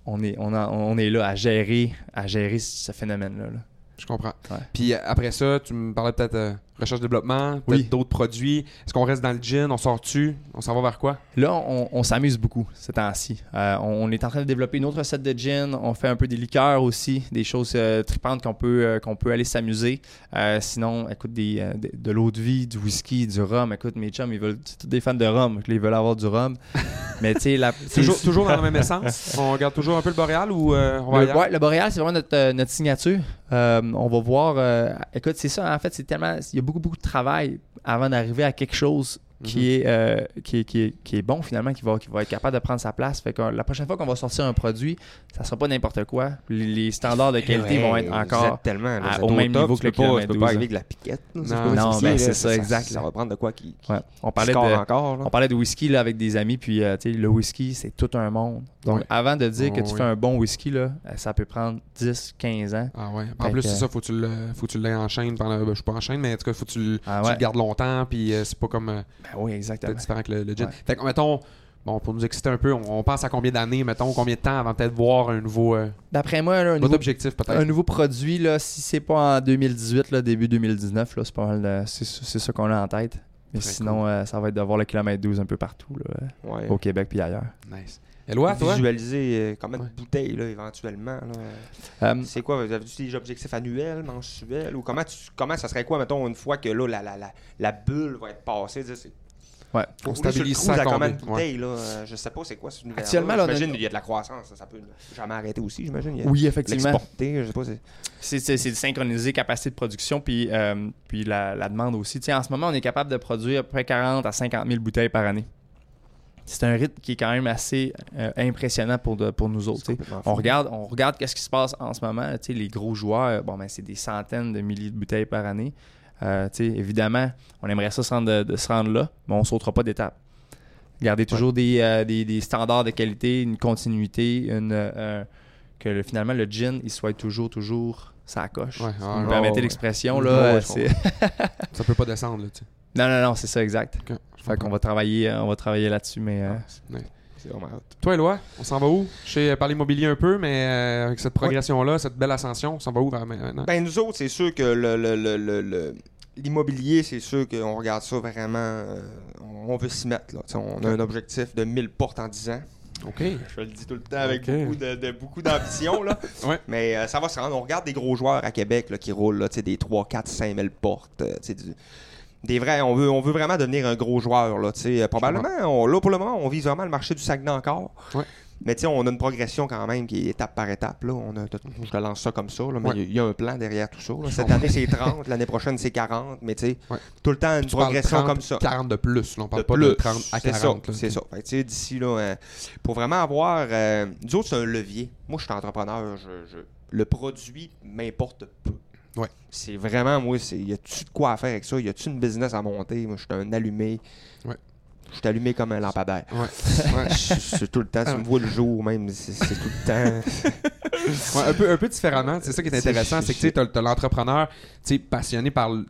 on, est, on, en- on est là à gérer, à gérer ce phénomène-là. là. Je comprends. Puis après ça, tu me parlais peut-être euh, recherche-développement, Oui. d'autres produits. Est-ce qu'on reste dans le gin? On sort-tu? On s'en va vers quoi? Là, on, on s'amuse beaucoup ces temps-ci. Euh, on, est en train de développer une autre recette de gin. On fait un peu des liqueurs aussi, des choses euh, tripantes qu'on peut, euh, qu'on peut aller s'amuser. Euh, sinon, écoute, des, de, de l'eau de vie, du whisky, du rhum. Écoute, mes chums, ils veulent, c'est tous des fans de rhum. Ils veulent avoir du rhum. Mais tu sais, la- Toujours, toujours dans la même essence? On regarde toujours un peu le boréal ou on va Le, ouais, le boréal, c'est vraiment notre, notre signature. On va voir. écoute, c'est ça. En fait, c'est tellement. Il y a beaucoup, beaucoup de travail avant d'arriver à quelque chose qui, est, euh, qui, est, qui, est, qui est bon finalement, qui va, qui va être capable de prendre sa place. Fait que la prochaine fois qu'on va sortir un produit, ça sera pas n'importe quoi. Les, les standards de qualité vont être encore. tellement là, à- au même top, niveau que le pas, tu peux 12, pas arriver de la piquette. là, Non, non, ben, c'est ça, exact, Ça va prendre de quoi qui, qui Ouais. On parlait de, encore. là. on parlait de whisky là, avec des amis, puis euh, le whisky, c'est tout un monde. Donc, Ouais. avant de dire que tu fais un bon whisky, là, euh, ça peut prendre 10, 15 ans. Ah ouais. En Fait plus, que- c'est ça, faut que tu que tu l'enchaînes pendant. ben, je suis pas en chaîne, mais en tout cas, faut que tu, le- Ah gardes longtemps, puis euh, c'est pas comme. Euh, Ben oui, exactement. peut-être différent que le, le gin. Ouais. Fait que, mettons, bon, pour nous exciter un peu, on, on pense à combien d'années, mettons, combien de temps avant peut-être voir un nouveau. euh, D'après moi, là, un, nouveau, objectif, un nouveau produit, là, si c'est pas en 2018, là, début 2019, là, c'est pas mal, de- c'est c'est ça qu'on a en tête. Mais Très sinon, euh, ça va être de voir le kilomètre 12 un peu partout, là, Ouais. au Québec puis ailleurs. Nice. Éloi, toi? Visualiser euh, combien Ouais. de bouteilles là, éventuellement. là. Euh, C'est quoi, vous avez-tu des objectifs annuels, mensuels ou comment, tu, comment ça serait quoi, mettons, une fois que là, la, la, la, la bulle va être passée? c'est- ouais. On stabilise ça de combien? bouteilles, là? Euh, Je sais pas c'est quoi ce univers Actuellement, là, on a- j'imagine qu'il y a de la croissance, ça, ça peut jamais arrêter aussi, j'imagine. Oui, effectivement. L'exporter, je sais pas. c'est- C'est- C'est c'est de synchroniser capacité de production puis, euh, puis la, la demande aussi. Tu sais, en ce moment, on est capable de produire à peu près 40 à 50 000 bouteilles par année. C'est un rythme qui est quand même assez euh, impressionnant pour, de- pour nous autres. On regarde, on regarde qu'est-ce qui se passe en ce moment. Les gros joueurs, bon, ben, c'est des centaines de milliers de bouteilles par année. Euh, évidemment, on aimerait ça se rendre, de, se rendre là, mais on ne sautera pas d'étape. Garder toujours des, euh, des, des standards de qualité, une continuité, une, que le- finalement le gin il soit toujours toujours ça coche. Ouais, Si vous me permettez l'expression là, ouais, Ça peut pas descendre, là. Non non non, c'est ça exact. Fait qu'on va travailler euh, on va travailler là-dessus mais euh, C'est vraiment hot. Toi, Éloi, on s'en va où? Je sais parler immobilier un peu, mais euh, avec cette progression-là, cette belle ascension, on s'en va où vers maintenant? Ben, nous autres, c'est sûr que le, le- le- le- le- l'immobilier, c'est sûr qu'on regarde ça vraiment. euh, on veut s'y mettre. Là. On a un objectif de 1000 portes en 10 ans. OK. Je le dis tout le temps avec beaucoup, de, de- beaucoup d'ambition. là. Ouais. Mais euh, ça va se rendre. On regarde des gros joueurs à Québec là, qui roulent là, tu sais, des 3, 4, 5 000 portes. euh, tu sais, du- des vrais, on veut, on veut vraiment devenir un gros joueur. Là. Euh, probablement, on- là, pour le moment, on vise vraiment le marché du Saguenay encore. Ouais. Mais tu on a une progression quand même qui est étape par étape. Là. On a, je te lance ça comme ça, là, mais il Ouais. y a- il y, a un plan derrière tout ça. là. Cette année, c'est 30, l'année prochaine, c'est 40. Mais tu sais, Ouais. tout le temps, une progression 30, comme ça. 40 de plus, là, on parle De pas de plus. 30 à C'est 40. ça, là. C'est ça. D'ici, là, euh, pour vraiment avoir. euh, autres, c'est un levier. Moi, je suis entrepreneur. Je, je- le produit m'importe peu. Ouais. C'est vraiment, moi, c'est. Y a-tu de quoi à faire avec ça? Y a-tu une business à monter? Moi, je suis un allumé. Ouais. Je suis allumé comme un lampadaire. Ouais. ouais. Suis tout le temps, tu me vois le jour même, c'est c'est tout le temps. Ouais, un, peu, un peu différemment. C'est ça qui est intéressant. C'est que tu t'as, t'as l'entrepreneur passionné par le-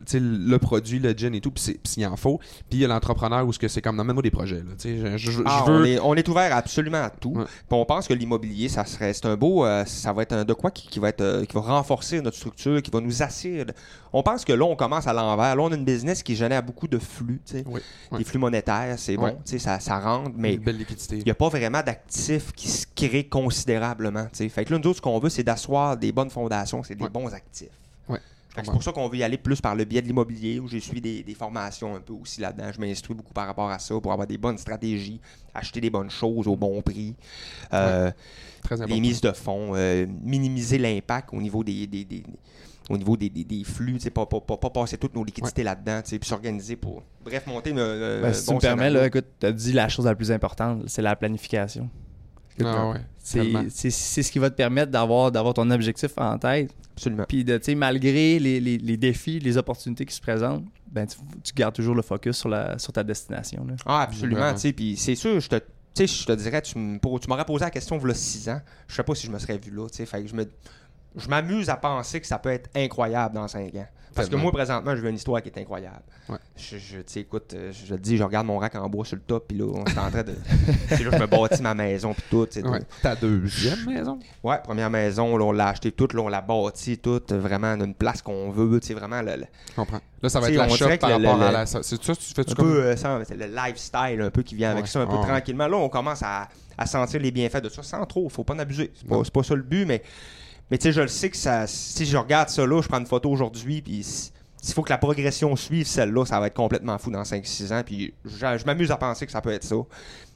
produit, le gin et tout, puis c'est- puis il en faut. Puis il y a l'entrepreneur où c'est comme, non, moi des projets. Là, je, je- je Ah, veux. on, est, on est ouvert absolument à tout. Ouais. On pense que l'immobilier, ça serait, c'est un beau, euh, ça va être un de quoi qui, qui va être, euh, qui va renforcer notre structure, qui va nous de- On pense que là, on commence à l'envers. Là, on a une business qui génère beaucoup de flux, tu sais. Oui, des flux monétaires, c'est bon, ça, ça rentre, mais il n'y a pas vraiment d'actifs qui se créent considérablement. tu sais. Fait que là, nous autres, qu'on veut, c'est d'asseoir des bonnes fondations, c'est des Ouais. bons actifs. Ouais, C'est pour ça qu'on veut y aller plus par le biais de l'immobilier, où j'ai suivi des, des formations un peu aussi là-dedans. Je m'instruis beaucoup par rapport à ça pour avoir des bonnes stratégies, acheter des bonnes choses au bon prix, euh, Très important. les mises de fonds, euh, minimiser l'impact au niveau des, des- des- au niveau des, des- des flux, tu sais, pas, pas, pas, pas passer toutes nos liquidités là-dedans, tu sais, puis s'organiser pour, bref, monter une, un ben, si tu me permets là, écoute, tu as dit la chose la plus importante, c'est la planification. Ah, ouais. C'est Tellement. c'est- c'est ce qui va te permettre d'avoir d'avoir ton objectif en tête. Absolument. Puis de, tu sais, malgré les, les- les défis, les opportunités qui se présentent, ben tu, tu gardes toujours le focus sur, la, sur ta destination. là. Ah, absolument, Vraiment. tu sais, puis c'est sûr, je te, tu sais, je te dirais, tu me- pour- tu m'aurais posé la question il y a 6 ans, je sais pas si je me serais vu là, tu sais, fait que je me... Je m'amuse à penser que ça peut être incroyable dans 5 ans. Parce que moi, présentement, je veux une histoire qui est incroyable. Ouais. Je, je- écoute, euh, je te dis, je regarde mon rack en bois sur le top, puis là, on est en train de. tu sais, là, je me bâtis ma maison, puis tout. Ouais. Ta deuxième maison? Ouais, première maison, là, on l'a acheté toute, là, on l'a bâti toute, vraiment, d'une place qu'on veut, tu sais, vraiment, le, le- Je comprends. Là, ça va être la shop par le- rapport le- à la. C'est ça, tu fais-tu un comme. peu euh, le lifestyle un peu qui vient avec Ouais. ça, un peu Ah tranquillement. Là, on commence à, à sentir les bienfaits de ça sans trop. Faut pas en abuser. C'est pas, pas ça le but, mais, mais tu sais, je le sais que ça. Si je regarde ça là, je prends une photo aujourd'hui, puis s'il faut que la progression suive celle-là, ça va être complètement fou dans 5-6 ans. Puis je, je m'amuse à penser que ça peut être ça.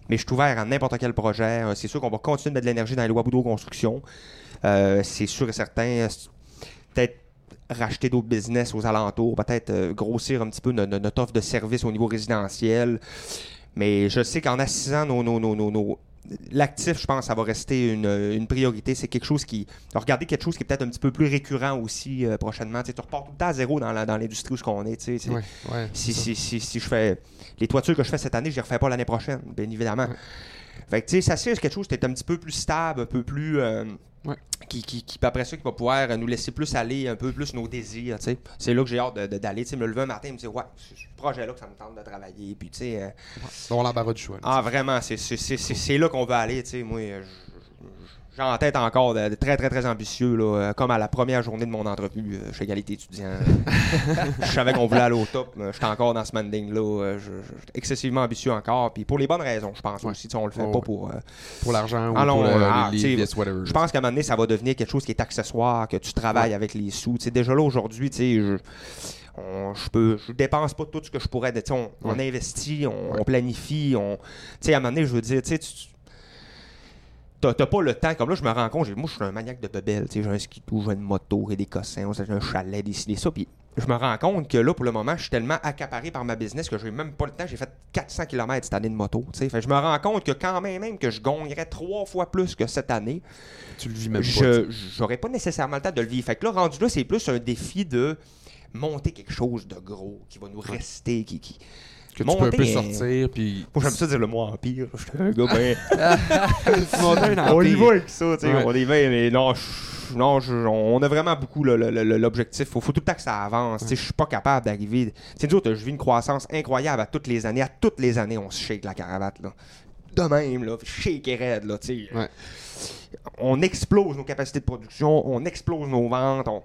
Mais je suis ouvert à n'importe quel projet. Euh, C'est sûr qu'on va continuer de mettre de l'énergie dans les lois Boudreau Construction. Euh, c'est sûr et certain. Euh, Peut-être racheter d'autres business aux alentours, peut-être grossir un petit peu no- no- notre offre de service au niveau résidentiel. Mais je sais qu'en assisant nos, nos- nos- L'actif, je pense, ça va rester une, une priorité. C'est quelque chose qui. Regardez quelque chose qui est peut-être un petit peu plus récurrent aussi euh, prochainement. Tu repars tout le temps à zéro dans la- dans l'industrie où ce qu'on est. tu sais, c'est- Ouais, ouais. si, si, si, si je fais les toitures que je fais cette année, je les refais pas l'année prochaine, bien évidemment. Ouais. Fait que tu sais, ça c'est quelque chose qui est un petit peu plus stable, un peu plus. euh, Ouais. qui, qui, qui, après ça, qui va pouvoir nous laisser plus aller, un peu plus nos désirs. C'est là que j'ai hâte de- de- d'aller, me lever un matin et me dire, ouais, projet-là que ça me tente de travailler, puis tu sais. euh, On l'embarras du choix. là. ah, vraiment, c'est là qu'on veut aller, tu sais. Moi, euh, j'ai en tête encore de, de très, très, très ambitieux, là, euh, comme à la première journée de mon entrevue euh, chez Égalité étudiant. je savais qu'on voulait aller au top. mais J'étais encore dans ce manding-là. euh, excessivement ambitieux encore. Puis pour les bonnes raisons, je pense Ouais. aussi. tu sais, On le fait Oh, pas ouais. pour. euh, Pour l'argent ou Ah pour le- ah, les je pense qu'à un moment donné, ça va devenir quelque chose qui est accessoire, que tu travailles avec les sous. Tu sais, déjà là, aujourd'hui, tu sais, on- je peux, je dépense pas tout ce que je pourrais. On, on investit, on, Ouais. on planifie. On, tu sais, à un moment donné, je veux dire, tu T'as pas le temps, comme là, je me rends compte, moi, je suis un maniaque de bebelle, tu sais, j'ai un ski-tout, j'ai une moto, j'ai des cossins, j'ai un chalet, des ci, des ça, puis je me rends compte que là, pour le moment, je suis tellement accaparé par ma business que j'ai même pas le temps, j'ai fait 400 km cette année de moto, tu sais, Fait je me rends compte que quand même, même que je gagnerais trois fois plus que cette année, Tu le vis même pas. je j'aurais pas nécessairement le temps de le vivre. Fait que là, rendu là, c'est plus un défi de monter quelque chose de gros qui va nous rester, qui, qui- Que tu Monter peux un peu sortir, puis. Moi, j'aime ça dire le mot empire. Je suis un gars, ben. on y va avec ça, tu sais. Ouais. On y va, mais non, je- non je- on a vraiment beaucoup l'objectif. Faut, faut tout le temps que ça avance. Tu sais, Je suis pas capable d'arriver. C'est nous autres, je vis une croissance incroyable à toutes les années. À toutes les années, on se shake la caravate, là. De même, là. Shake et raide, là, tu sais. Ouais. On explose nos capacités de production, on explose nos ventes, on.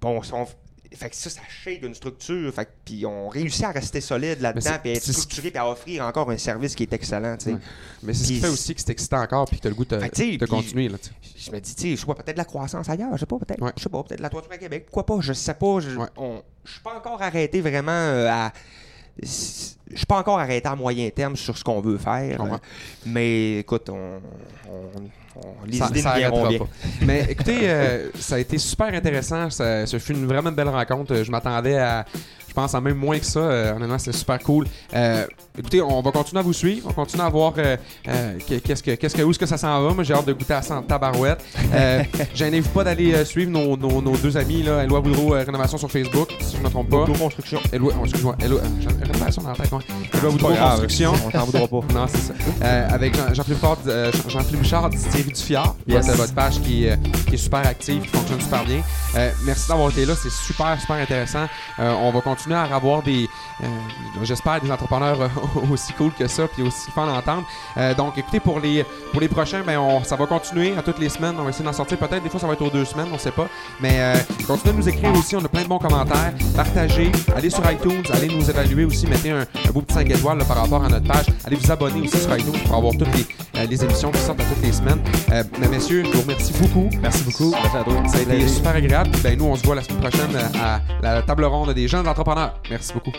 Bon, on- fait que ça, ça shake une structure. Fait que- puis on réussit à rester solide là-dedans, puis à être structuré, puis à offrir encore un service qui est excellent, tu. Ouais. Mais c'est ce qui fait aussi que c'est excitant encore, puis que t'as le goût de, Fait tu de continuer. Là, tu je me dis, tu sais, je vois peut-être la croissance ailleurs, je sais pas, peut-être, Ouais. je sais pas, peut-être la toiture à Québec, pourquoi pas, je sais pas, je, Ouais. suis pas encore arrêté vraiment euh, à, je suis pas encore arrêté à moyen terme sur ce qu'on veut faire, mais écoute, on- les Ça- idées ça arrêtera bien. pas. Mais écoutez, euh, ça a été super intéressant. Ça, ce fut une vraiment belle rencontre. Je m'attendais à, pense, à même moins que ça. Euh, honnêtement, c'était super cool. Euh, écoutez, on va continuer à vous suivre. On continue à voir euh, euh, que- qu'est-ce que, qu'est-ce que, où est-ce que ça s'en va. Moi, j'ai hâte de goûter à ça en tabarouette. J'invite pas d'aller suivre nos, nos- nos deux amis, là, Éloi Boudreau, Rénovation sur Facebook, si je me trompe pas. Auto construction. Éloi, oh, excuse-moi, j'ai- Rénovation dans la tête, ouais. Éloi Boudreau, Construction. On t'en voudra pas. Non, c'est ça. Avec Jean- Jean-Philippe Jean- Bouchard, Thierry Dufiard. Yes. Votre, votre page qui, qui est super active, qui fonctionne super bien. Merci d'avoir été là, c'est super, super intéressant. On va continuer à avoir des, euh, j'espère, des entrepreneurs euh, aussi cool que ça, puis aussi fun à entendre. Euh, donc, écoutez, pour les, pour les prochains, ben, on, ça va continuer à toutes les semaines. On va essayer d'en sortir peut-être. Des fois, ça va être aux deux semaines, on sait pas. Mais euh, continuez de nous écrire aussi. On a plein de bons commentaires. Partagez. Allez sur iTunes. Allez nous évaluer aussi. Mettez un, un beau petit 5 étoiles là, par rapport à notre page. Allez vous abonner aussi sur iTunes pour avoir toutes les, les émissions qui sortent à toutes les semaines. Mais messieurs, je vous remercie beaucoup. Merci beaucoup. Merci à toi. Ça a été super agréable. Ben, nous, on se voit la semaine prochaine à la table ronde des jeunes entrepreneurs. Merci beaucoup.